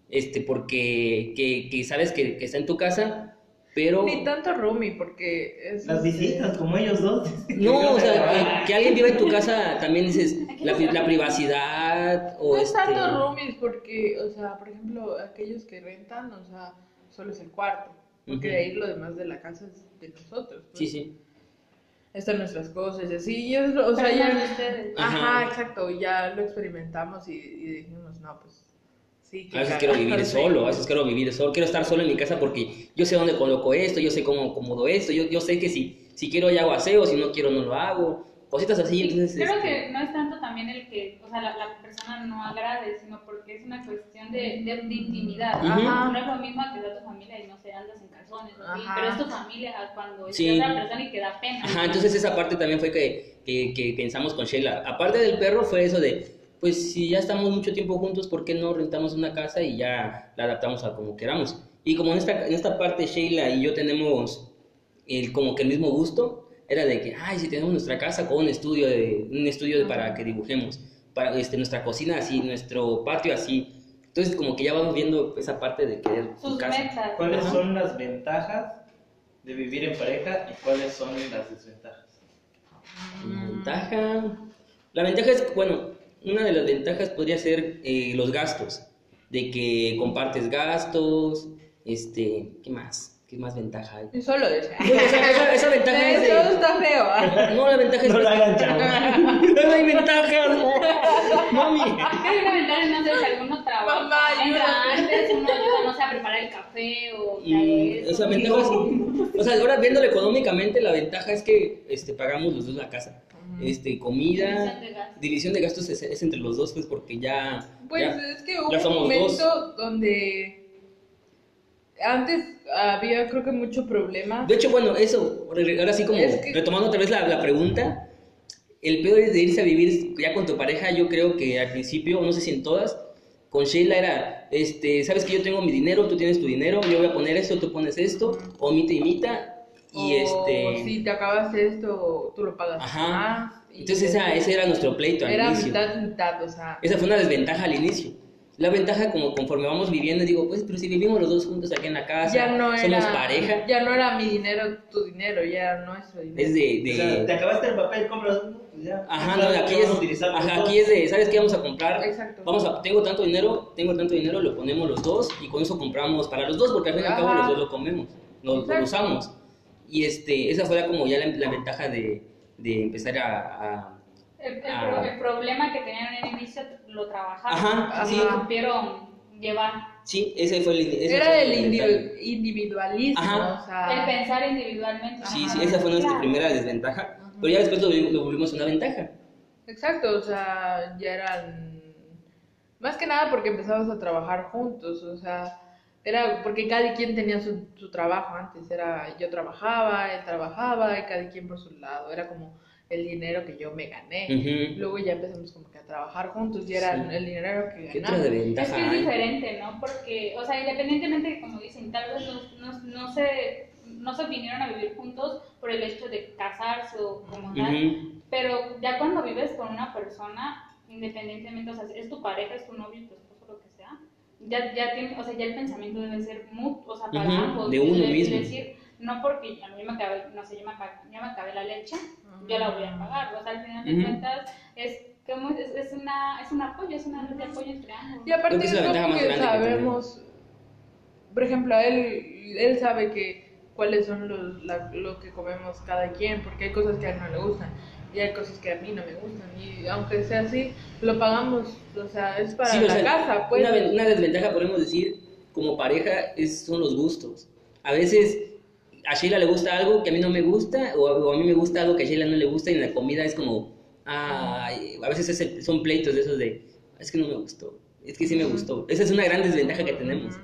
[SPEAKER 3] este, porque que, que sabes que, que está en tu casa, pero...
[SPEAKER 4] Ni tanto roomie, porque es...
[SPEAKER 2] Las
[SPEAKER 4] este,
[SPEAKER 2] visitas, como ellos dos.
[SPEAKER 3] No, o sea, que, que alguien viva en tu casa también dices la, la privacidad o
[SPEAKER 4] No es
[SPEAKER 3] este...
[SPEAKER 4] tanto roomies, porque, o sea, por ejemplo, aquellos que rentan, o sea, solo es el cuarto. Porque de ahí lo demás de la casa es de nosotros. pues.
[SPEAKER 3] Sí, sí.
[SPEAKER 4] Están nuestras cosas y así. Y es, lo- o sea, ya.
[SPEAKER 1] no de ustedes.
[SPEAKER 4] Ajá,
[SPEAKER 3] Ajá.
[SPEAKER 4] exacto. Ya lo experimentamos y, y dijimos, no, pues. Sí,
[SPEAKER 3] A veces quiero vivir solo, a veces quiero vivir solo, quiero estar solo en mi casa porque yo sé dónde coloco esto, yo sé cómo acomodo esto, yo, yo sé que si, si quiero ya hago aseo, si no quiero no lo hago, cositas así, entonces...
[SPEAKER 1] Creo
[SPEAKER 3] este,
[SPEAKER 1] que no es tanto también el que, o sea, la, la persona no agrade, sino porque es una cuestión de, de, de intimidad. No es lo mismo que sea tu familia y no sé, andas en calzones, así, pero es tu familia cuando es
[SPEAKER 3] Sí.
[SPEAKER 1] otra persona y que da pena.
[SPEAKER 3] Ajá, entonces esa parte también fue que, que, que pensamos con Sheila. Aparte del perro fue eso de, pues si ya estamos mucho tiempo juntos, ¿por qué no rentamos una casa y ya la adaptamos a como queramos? Y como en esta, en esta parte Sheila y yo tenemos el, como que el mismo gusto, era de que, ay, si tenemos nuestra casa con un estudio, de, un estudio de- para que dibujemos, para este, nuestra cocina así, nuestro patio así. Entonces como que ya vamos viendo esa parte de querer
[SPEAKER 1] Sus
[SPEAKER 3] casa.
[SPEAKER 1] metas.
[SPEAKER 2] ¿Cuáles
[SPEAKER 3] Ajá.
[SPEAKER 2] son las ventajas de vivir en pareja y cuáles son las desventajas?
[SPEAKER 3] La Ventaja. La ventaja es, bueno, una de las ventajas podría ser eh, los gastos, de que compartes gastos, este, ¿qué más? ¿Qué más ventaja hay?
[SPEAKER 4] Solo
[SPEAKER 3] Bueno, esa, esa- esa ventaja es. No, la ventaja es
[SPEAKER 2] No lo hagan, chavos.
[SPEAKER 3] No hay ventajas. Mami.
[SPEAKER 1] Que la ventaja no sé, si alguno trabaja,
[SPEAKER 4] Mamá,
[SPEAKER 1] entra antes, uno ayuda, no sé, a preparar el café o
[SPEAKER 3] Y
[SPEAKER 1] eso.
[SPEAKER 3] esa ventaja es, o sea, ahora viéndolo económicamente, la ventaja es que este, pagamos los dos la casa. Este, comida,
[SPEAKER 1] División de gastos.
[SPEAKER 3] división de gastos es, es entre los dos, pues porque ya...
[SPEAKER 4] Pues
[SPEAKER 3] ya-
[SPEAKER 4] es que hubo un
[SPEAKER 3] somos
[SPEAKER 4] momento donde antes había creo que mucho problema.
[SPEAKER 3] De hecho, bueno, eso, ahora sí como
[SPEAKER 4] Es que-
[SPEAKER 3] retomando otra vez la, la pregunta, el peor es de irse a vivir ya con tu pareja, yo creo que al principio, no sé si en todas, con Sheila era, este, sabes que yo tengo mi dinero, tú tienes tu dinero, yo voy a poner esto, tú pones esto, o mita y mita, y
[SPEAKER 4] o
[SPEAKER 3] este...
[SPEAKER 4] si te acabas esto, tú lo pagas
[SPEAKER 3] Ajá.
[SPEAKER 4] más.
[SPEAKER 3] Entonces esa, ese era nuestro pleito al
[SPEAKER 4] era
[SPEAKER 3] inicio.
[SPEAKER 4] mitad mitad, o sea,
[SPEAKER 3] Esa fue una desventaja al inicio. La ventaja como conforme vamos viviendo, digo, pues, pero si vivimos los dos juntos aquí en la casa,
[SPEAKER 4] ya no era
[SPEAKER 3] somos pareja,
[SPEAKER 4] ya no era mi dinero, tu dinero, ya era nuestro dinero.
[SPEAKER 3] es de... de-
[SPEAKER 2] O sea, te acabaste el papel, compras pues ya.
[SPEAKER 3] Ajá, no, aquí es, ajá, aquí es de, ¿sabes qué vamos a comprar?
[SPEAKER 4] Exacto.
[SPEAKER 3] Vamos a, tengo tanto dinero, tengo tanto dinero, lo ponemos los dos y con eso compramos para los dos porque al fin y al cabo los dos lo comemos, lo, lo usamos. Y este, esa fue como ya la, la ventaja de, de empezar a, a-
[SPEAKER 1] El, el
[SPEAKER 3] Ah.
[SPEAKER 1] pro- el problema que tenían en el inicio lo trabajaron.
[SPEAKER 3] Ajá,
[SPEAKER 1] y
[SPEAKER 4] sí.
[SPEAKER 1] lo supieron llevar.
[SPEAKER 3] Sí, ese fue el... ese
[SPEAKER 4] Era
[SPEAKER 3] fue
[SPEAKER 4] el individu- individualismo,
[SPEAKER 3] Ajá.
[SPEAKER 4] o sea,
[SPEAKER 1] El pensar individualmente.
[SPEAKER 3] Sí,
[SPEAKER 1] Ajá.
[SPEAKER 3] sí, esa fue nuestra
[SPEAKER 1] Claro.
[SPEAKER 3] primera desventaja, pero ya después lo, volvimos- lo volvimos una ventaja.
[SPEAKER 4] Exacto, o sea, ya eran más que nada porque empezamos a trabajar juntos, o sea, era porque cada quien tenía su, su trabajo antes, era yo trabajaba, él trabajaba, y cada quien por su lado, era como el dinero que yo me gané.
[SPEAKER 3] Ujú.
[SPEAKER 4] Luego ya empezamos como que a trabajar juntos y era
[SPEAKER 3] Sí.
[SPEAKER 4] el dinero que
[SPEAKER 3] ¿Qué otra
[SPEAKER 4] ganamos.
[SPEAKER 1] Es que es diferente, ¿no? Porque, o sea, independientemente de como dicen, tal vez no, no, no se, no se vinieron a vivir juntos por el hecho de casarse o como tal,
[SPEAKER 3] Ujú.
[SPEAKER 1] pero ya cuando vives con una persona, independientemente, o sea, es tu pareja, es tu novio, tu esposo, lo que sea, ya, ya tiene, o sea, ya el pensamiento debe ser mutuo, o sea, para
[SPEAKER 3] Ujú,
[SPEAKER 1] ambos.
[SPEAKER 3] de uno mismo.
[SPEAKER 1] decir, no porque a mí me acabé, no sé, ya me acabé, ya me acabé la leche, yo la voy a pagar, o sea, al final de
[SPEAKER 3] Ujú.
[SPEAKER 1] cuentas, es como es, es una es un apoyo, es una red de apoyo entre ambos.
[SPEAKER 4] Y aparte
[SPEAKER 3] es más
[SPEAKER 4] que
[SPEAKER 3] grande que
[SPEAKER 4] sabemos, por ejemplo, él, él sabe que cuáles son los, la- lo que comemos cada quien, porque hay cosas que a él no le gustan y hay cosas que a mí no me gustan y aunque sea así, lo pagamos, o sea, es para
[SPEAKER 3] Sí, o
[SPEAKER 4] la
[SPEAKER 3] sea,
[SPEAKER 4] casa, pues.
[SPEAKER 3] Una, una desventaja, podemos decir, como pareja, es, son los gustos. A veces a Sheila le gusta algo que a mí no me gusta, o a, o a mí me gusta algo que a Sheila no le gusta, y en la comida es como, ay, a veces es el- son pleitos de esos de, es que no me gustó, es que sí me gustó. Esa es una gran desventaja que tenemos.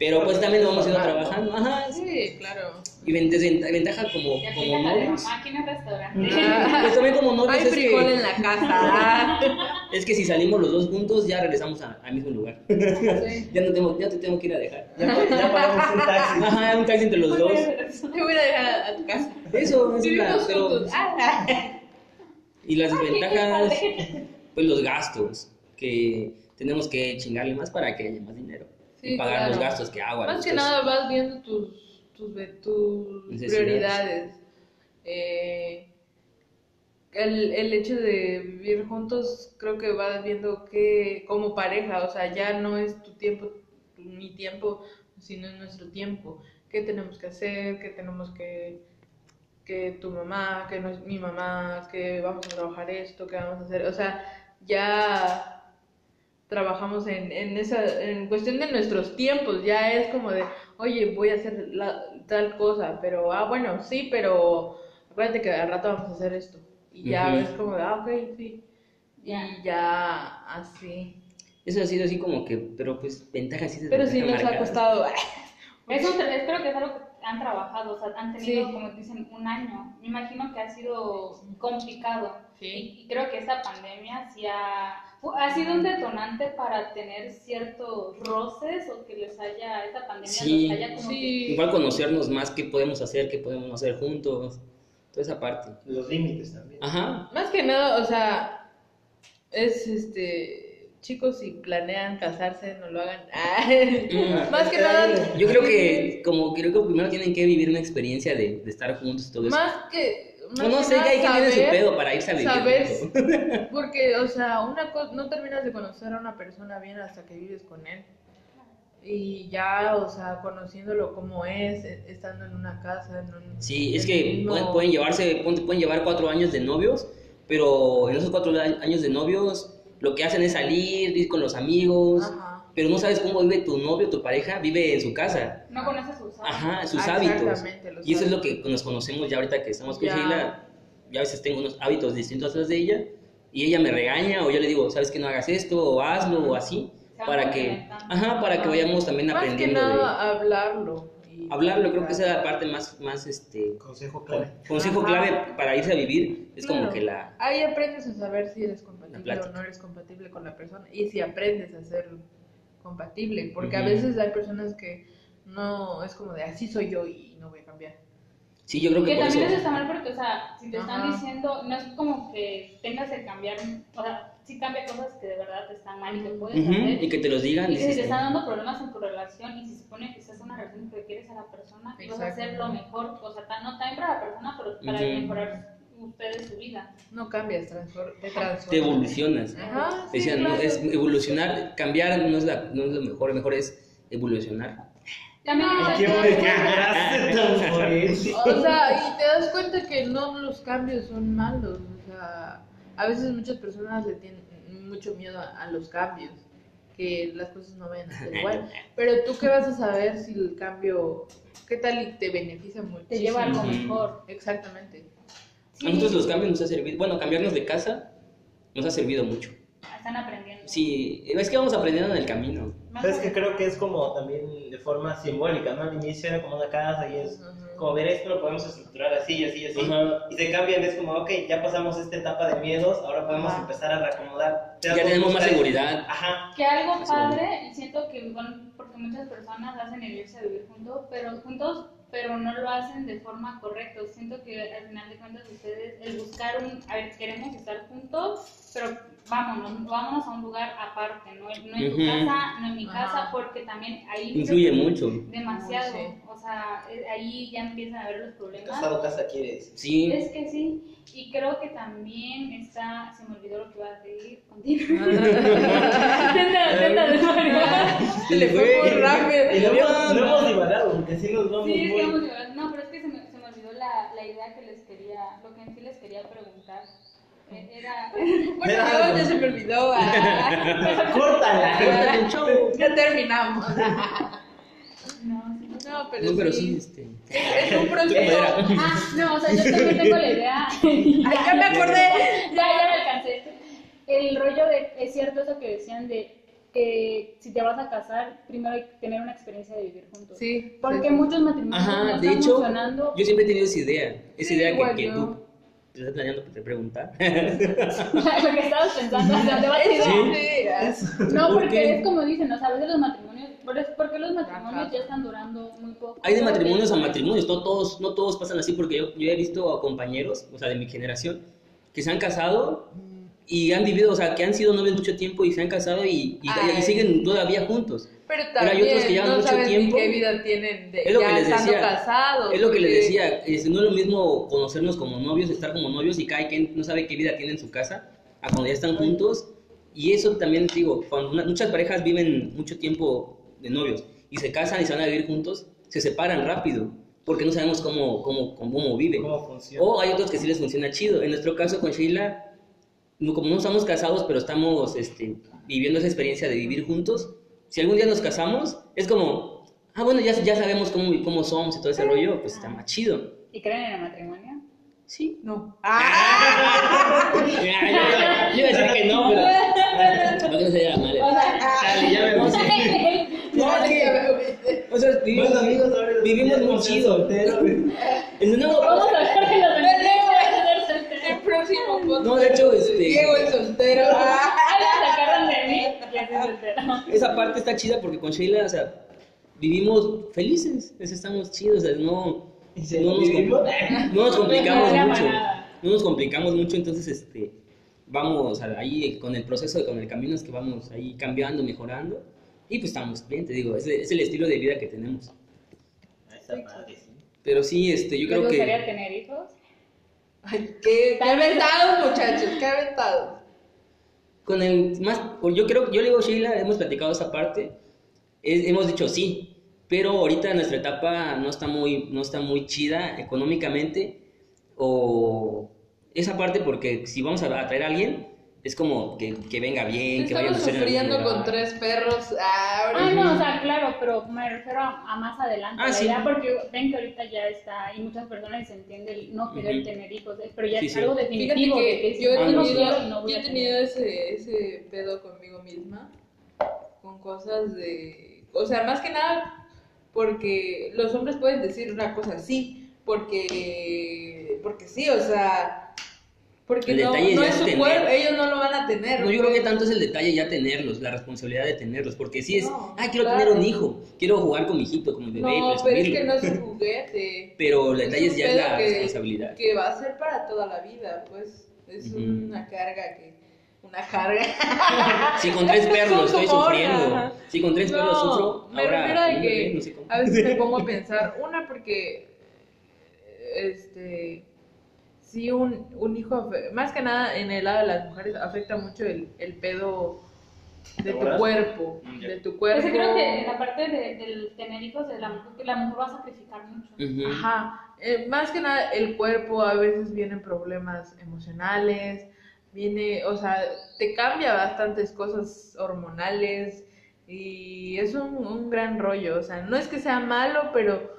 [SPEAKER 3] Pero pues también lo vamos a ir trabajando. Ajá, sí.
[SPEAKER 4] Claro.
[SPEAKER 3] Y ventaja como, como novios.
[SPEAKER 1] el restaurante.
[SPEAKER 4] Ah.
[SPEAKER 3] Pues también como novios
[SPEAKER 4] Hay
[SPEAKER 3] es
[SPEAKER 4] frijol
[SPEAKER 3] que,
[SPEAKER 4] en la casa.
[SPEAKER 3] es que si salimos los dos juntos ya regresamos al mismo lugar.
[SPEAKER 4] Sí.
[SPEAKER 3] ya no tengo, ya te tengo que ir a dejar.
[SPEAKER 2] Ya, ya pagamos un taxi.
[SPEAKER 3] Ajá, un taxi entre los dos.
[SPEAKER 4] Te voy a dejar a, a tu casa.
[SPEAKER 3] Eso, es.
[SPEAKER 4] Ah.
[SPEAKER 3] y las desventajas,
[SPEAKER 1] padre.
[SPEAKER 3] pues los gastos, que tenemos que chingarle más para que haya más dinero.
[SPEAKER 4] Sí,
[SPEAKER 3] y pagar
[SPEAKER 4] claro.
[SPEAKER 3] los gastos que agua.
[SPEAKER 4] Más
[SPEAKER 3] luz,
[SPEAKER 4] que nada vas viendo tus, tus, tus prioridades. Eh, el, el hecho de vivir juntos, creo que vas viendo que como pareja, o sea, ya no es tu tiempo, mi tiempo, sino es nuestro tiempo. ¿Qué tenemos que hacer? ¿Qué tenemos que que tu mamá, que no es mi mamá, que vamos a trabajar esto, que vamos a hacer, o sea, ya trabajamos en, en esa, en cuestión de nuestros tiempos, ya es como de, oye, voy a hacer la, tal cosa, pero, ah, bueno, sí, pero acuérdate que al rato vamos a hacer esto, y ya
[SPEAKER 3] Ujú.
[SPEAKER 4] es como de, ah, ok, sí,
[SPEAKER 1] Ya.
[SPEAKER 4] y ya así,
[SPEAKER 3] Eso ha sido así como que, pero pues ventajas sí
[SPEAKER 4] pero sí nos ha costado,
[SPEAKER 1] Eso creo que es algo que han trabajado, o sea, han tenido,
[SPEAKER 4] Sí.
[SPEAKER 1] como dicen, un año. Me imagino que ha sido complicado.
[SPEAKER 4] Sí.
[SPEAKER 1] Y, y creo que esta pandemia sí ha, ha sido un detonante para tener ciertos roces o que les haya, esta pandemia
[SPEAKER 3] Sí.
[SPEAKER 1] los haya como que-
[SPEAKER 4] sí,
[SPEAKER 3] Igual conocernos más, qué podemos hacer, qué podemos hacer juntos, toda esa parte.
[SPEAKER 2] Los límites también.
[SPEAKER 3] Ajá.
[SPEAKER 4] Más que nada, o sea, es este. Chicos, si planean casarse, no lo hagan.
[SPEAKER 3] Mm.
[SPEAKER 4] Más que nada.
[SPEAKER 3] Yo creo que como creo que primero tienen que vivir una experiencia de, de estar juntos y todo eso.
[SPEAKER 4] Más que.
[SPEAKER 3] No, no
[SPEAKER 4] que
[SPEAKER 3] sé, hay que tiene su pedo para irse a vivir. juntos.
[SPEAKER 4] Porque, o sea, una cosa, no terminas de conocer a una persona bien hasta que vives con él. Y ya, o sea, conociéndolo como es, e- estando en una casa, en un.
[SPEAKER 3] Sí, es que
[SPEAKER 4] mismo-
[SPEAKER 3] pueden, pueden llevarse, pueden llevar cuatro años de novios, pero en esos cuatro años de novios lo que hacen es salir, ir con los amigos,
[SPEAKER 4] Ajá.
[SPEAKER 3] pero no sabes cómo vive tu novio, tu pareja, vive en su casa.
[SPEAKER 1] no conoces.
[SPEAKER 3] Ajá, sus hábitos. Y eso es lo que nos conocemos ya ahorita que estamos con
[SPEAKER 4] Ya.
[SPEAKER 3] Sheila. Ya a veces tengo unos hábitos distintos a los de ella. Y ella me regaña o yo le digo, sabes que no hagas esto o hazlo o así. Para que, ajá, para que vayamos también
[SPEAKER 4] Más que
[SPEAKER 3] aprendiendo
[SPEAKER 4] nada, hablarlo. y-
[SPEAKER 3] de hablarlo. Creo que esa es la parte más, más este,
[SPEAKER 2] Consejo clave.
[SPEAKER 3] consejo
[SPEAKER 4] Ajá.
[SPEAKER 3] clave para irse a vivir. Es como
[SPEAKER 4] Claro.
[SPEAKER 3] que la...
[SPEAKER 4] Ahí aprendes a saber si eres compatible o no eres compatible con la persona y si aprendes a ser compatible, porque a
[SPEAKER 3] Ujú.
[SPEAKER 4] veces hay personas que no es como de así soy yo y no voy a cambiar.
[SPEAKER 3] Sí, yo creo que
[SPEAKER 1] Que
[SPEAKER 3] por
[SPEAKER 1] también
[SPEAKER 3] eso...
[SPEAKER 1] eso está mal porque, o sea, si te están
[SPEAKER 4] Ajá.
[SPEAKER 1] diciendo, no es como que tengas que cambiar, o sea, sí cambia cosas que de verdad están mal y que puedes
[SPEAKER 3] Ujú,
[SPEAKER 1] hacer.
[SPEAKER 3] y que te los digan.
[SPEAKER 1] Y que si te están dando problemas en tu relación y si se supone que estás en una relación que quieres a la persona, vas a hacer lo mejor, o sea, no también para la persona, pero para
[SPEAKER 3] Ujú.
[SPEAKER 1] mejorar ustedes su vida.
[SPEAKER 4] No cambias, te transformas.
[SPEAKER 3] te evolucionas.
[SPEAKER 4] Ajá, sí,
[SPEAKER 3] Decían, no,
[SPEAKER 4] claro.
[SPEAKER 3] es evolucionar, cambiar no es, la- no es lo mejor, lo mejor es evolucionar.
[SPEAKER 1] También
[SPEAKER 4] Ah,
[SPEAKER 2] ¿Qué
[SPEAKER 1] hay-
[SPEAKER 2] me tan poético?
[SPEAKER 4] O sea, y te das cuenta que no los cambios son malos, o sea, a veces muchas personas le tienen mucho miedo a, a los cambios, que las cosas no vayan a ser igual, pero tú qué vas a saber si el cambio, qué tal y te beneficia mucho.
[SPEAKER 1] te lleva a algo mejor.
[SPEAKER 4] Exactamente.
[SPEAKER 1] Sí,
[SPEAKER 3] A nosotros los cambios nos ha servido, bueno, cambiarnos de casa nos ha servido mucho.
[SPEAKER 1] Están aprendiendo.
[SPEAKER 3] Sí, es que vamos aprendiendo en el camino.
[SPEAKER 2] Pero es que creo que es como también de forma simbólica, ¿no? Al inicio era como una casa y es como ver esto lo podemos estructurar así, así, así.
[SPEAKER 3] Ajá.
[SPEAKER 2] Y se cambian, es como, ok, ya pasamos esta etapa de miedos, ahora podemos empezar a reacomodar.
[SPEAKER 3] Ya tenemos más seguridad.
[SPEAKER 2] Ajá.
[SPEAKER 1] Que algo padre, y siento que, bueno, porque muchas personas hacen el irse a vivir juntos, pero juntos, pero no lo hacen de forma correcta. Siento que al final de cuentas ustedes, el buscar un, a ver, queremos estar juntos, pero vámonos, vámonos a un lugar aparte, no, no en tu
[SPEAKER 3] Ujú.
[SPEAKER 1] casa, no en mi
[SPEAKER 4] Ajá.
[SPEAKER 1] casa, porque también ahí
[SPEAKER 3] Influye mucho.
[SPEAKER 1] demasiado,
[SPEAKER 4] Sí.
[SPEAKER 1] o sea, eh, ahí ya empiezan a ver los problemas.
[SPEAKER 2] Casado, casa quieres.
[SPEAKER 3] Sí.
[SPEAKER 1] Es que sí, y creo que también está, se me olvidó lo que iba a decir, continúa. Desvariar.
[SPEAKER 4] Se le fue muy rápido.
[SPEAKER 2] Y no hemos, no hemos divagado, porque sí nos vamos
[SPEAKER 1] Sí, es que vamos a- No, pero es que se me, se me olvidó la, la idea que les quería, lo que en sí les quería preguntar. Era.
[SPEAKER 4] Bueno, yo ya se me olvidó. ah.
[SPEAKER 2] ¡Córtala!
[SPEAKER 4] ya terminamos.
[SPEAKER 1] No.
[SPEAKER 4] No, pero,
[SPEAKER 3] No, pero
[SPEAKER 4] sí.
[SPEAKER 3] sí, este.
[SPEAKER 4] Es un proceso.
[SPEAKER 1] Ah, no, o sea, yo también tengo la idea.
[SPEAKER 4] Ay, ya me acordé.
[SPEAKER 1] Ya, ya me alcancé. El rollo de. Es cierto eso que decían de que si te vas a casar, primero hay que tener una experiencia de vivir juntos.
[SPEAKER 4] Sí.
[SPEAKER 1] Porque
[SPEAKER 4] sí.
[SPEAKER 1] muchos matrimonios no
[SPEAKER 3] Ajá, de
[SPEAKER 1] están
[SPEAKER 3] hecho,
[SPEAKER 1] funcionando.
[SPEAKER 3] yo siempre he tenido esa idea. Esa
[SPEAKER 4] Sí,
[SPEAKER 3] idea que, que
[SPEAKER 4] yo.
[SPEAKER 3] tú te estás planeando te preguntar.
[SPEAKER 1] lo que estabas pensando, hacia dónde va tu idea.
[SPEAKER 4] Sí, sí.
[SPEAKER 1] No,
[SPEAKER 3] ¿Por
[SPEAKER 1] porque
[SPEAKER 3] qué?
[SPEAKER 1] es como dicen, o sea, a veces los matrimonios, por porque los matrimonios
[SPEAKER 4] Ajá.
[SPEAKER 1] ya están durando muy poco.
[SPEAKER 3] Hay de matrimonios a matrimonios, no todos, no todos pasan así porque yo, yo he visto a compañeros, o sea, de mi generación, que se han casado y han vivido, o sea, que han sido novios mucho tiempo y se han casado y, y- y siguen todavía juntos.
[SPEAKER 4] Pero
[SPEAKER 3] hay
[SPEAKER 4] también
[SPEAKER 3] otros que llevan
[SPEAKER 4] no
[SPEAKER 3] mucho
[SPEAKER 4] sabes ni
[SPEAKER 3] tiempo.
[SPEAKER 4] qué vida tienen de,
[SPEAKER 3] Es lo
[SPEAKER 4] ya
[SPEAKER 3] que les
[SPEAKER 4] estando
[SPEAKER 3] decía.
[SPEAKER 4] casados.
[SPEAKER 3] Es lo que les
[SPEAKER 4] porque-
[SPEAKER 3] decía, es, no es lo mismo conocernos como novios, estar como novios y cada quien no sabe qué vida tiene en su casa, a cuando ya están juntos. Y eso también digo, cuando una- muchas parejas viven mucho tiempo de novios y se casan y se van a vivir juntos, se separan rápido porque no sabemos cómo, cómo, cómo viven.
[SPEAKER 2] ¿Cómo funciona?
[SPEAKER 3] O hay otros que sí les funciona chido. En nuestro caso con Sheila, como no estamos casados, pero estamos este, viviendo esa experiencia de vivir juntos, si algún día nos casamos, es como, ah, bueno, ya, ya sabemos cómo, cómo somos y todo ese rollo, pues está más chido.
[SPEAKER 1] ¿Y creen en el matrimonio?
[SPEAKER 3] Sí.
[SPEAKER 4] No.
[SPEAKER 3] Ya, yo, yo iba a decir que no, pero... No quiero ser madre.
[SPEAKER 1] O sea,
[SPEAKER 2] Dale, ya me
[SPEAKER 3] No,
[SPEAKER 2] puse.
[SPEAKER 3] No, es que- O sea, vivimos,
[SPEAKER 2] Bueno, amigos,
[SPEAKER 3] vivimos muy chido.
[SPEAKER 2] soltero.
[SPEAKER 3] En un nuevo-
[SPEAKER 1] Vamos a hablar de los
[SPEAKER 4] próximo podcast.
[SPEAKER 3] No, de hecho, este-
[SPEAKER 4] Diego el soltero. Ah.
[SPEAKER 1] Ay, sacaron de mí y así soltero.
[SPEAKER 3] Esa parte está chida porque con Sheila, o sea, vivimos felices, es- estamos chidos, o sea, no,
[SPEAKER 2] ¿Y se
[SPEAKER 3] no, nos, no nos complicamos mucho, no nos complicamos mucho, entonces, este, vamos a- ahí con el proceso, con el camino es que vamos ahí cambiando, mejorando, y pues estamos bien, te digo, es, es el estilo de vida que tenemos.
[SPEAKER 2] Está padre, sí.
[SPEAKER 3] Pero sí, este, yo
[SPEAKER 1] ¿Les
[SPEAKER 3] creo
[SPEAKER 1] gustaría
[SPEAKER 3] que
[SPEAKER 1] tener hijos?
[SPEAKER 4] Ay, qué, qué
[SPEAKER 1] Tal vez-
[SPEAKER 4] aventado, muchachos, qué aventado.
[SPEAKER 3] con el más, yo creo, yo le digo a Sheila, hemos platicado esa parte, es- hemos dicho sí, pero ahorita nuestra etapa no está muy, no está muy chida económicamente, o esa parte porque si vamos a atraer a alguien, es como que, que venga bien, que vaya a algún
[SPEAKER 4] sufriendo con tres perros. Ah,
[SPEAKER 1] Ah, no, o sea, claro, pero me refiero a, a más adelante.
[SPEAKER 3] Ah,
[SPEAKER 1] la
[SPEAKER 3] sí.
[SPEAKER 1] idea, porque ven que ahorita ya está, y muchas personas se entiende el no querer
[SPEAKER 3] Ujú.
[SPEAKER 1] tener hijos, eh, pero ya
[SPEAKER 3] Sí,
[SPEAKER 1] es
[SPEAKER 3] sí.
[SPEAKER 1] algo definitivo. de
[SPEAKER 4] que
[SPEAKER 1] que
[SPEAKER 4] yo he
[SPEAKER 3] no,
[SPEAKER 4] tenido,
[SPEAKER 1] no voy
[SPEAKER 4] yo he tenido ese, ese pedo conmigo misma, con cosas de... O sea, más que nada porque los hombres pueden decir una cosa así, porque, porque sí, o sea... Porque
[SPEAKER 3] El
[SPEAKER 4] no,
[SPEAKER 3] detalle
[SPEAKER 4] no es
[SPEAKER 3] es
[SPEAKER 4] su
[SPEAKER 3] tener-
[SPEAKER 4] cuerpo, ellos no lo van a tener.
[SPEAKER 3] No, yo creo que
[SPEAKER 4] pues.
[SPEAKER 3] tanto es el detalle ya tenerlos, la responsabilidad de tenerlos, porque si es,
[SPEAKER 4] No,
[SPEAKER 3] ah, quiero
[SPEAKER 4] claro.
[SPEAKER 3] tener un hijo, quiero jugar con mi hijito, con mi bebé,
[SPEAKER 4] No, pero es que no es un juguete.
[SPEAKER 3] Pero el detalle
[SPEAKER 4] Es
[SPEAKER 3] es ya es la
[SPEAKER 4] que-
[SPEAKER 3] responsabilidad.
[SPEAKER 4] Que va a ser para toda la vida, pues. Es una carga que. Una carga.
[SPEAKER 3] Si con tres perros estoy sufriendo,
[SPEAKER 4] ajá.
[SPEAKER 3] si con tres perros sufro,
[SPEAKER 4] me
[SPEAKER 3] ahora
[SPEAKER 4] refiero a que
[SPEAKER 3] no sé cómo.
[SPEAKER 4] a veces me pongo a pensar, una porque este sí un, un hijo más que nada en el lado de las mujeres afecta mucho el, el pedo de tu cuerpo,
[SPEAKER 2] Mm,
[SPEAKER 4] de tu cuerpo.
[SPEAKER 1] Pues creo que en la parte de, del tener hijos, de la mujer, que la mujer va a sacrificar mucho.
[SPEAKER 4] Ajá, eh, más que nada el cuerpo a veces vienen problemas emocionales, viene, o sea, te cambia bastantes cosas hormonales y es un, un gran rollo, o sea, no es que sea malo, pero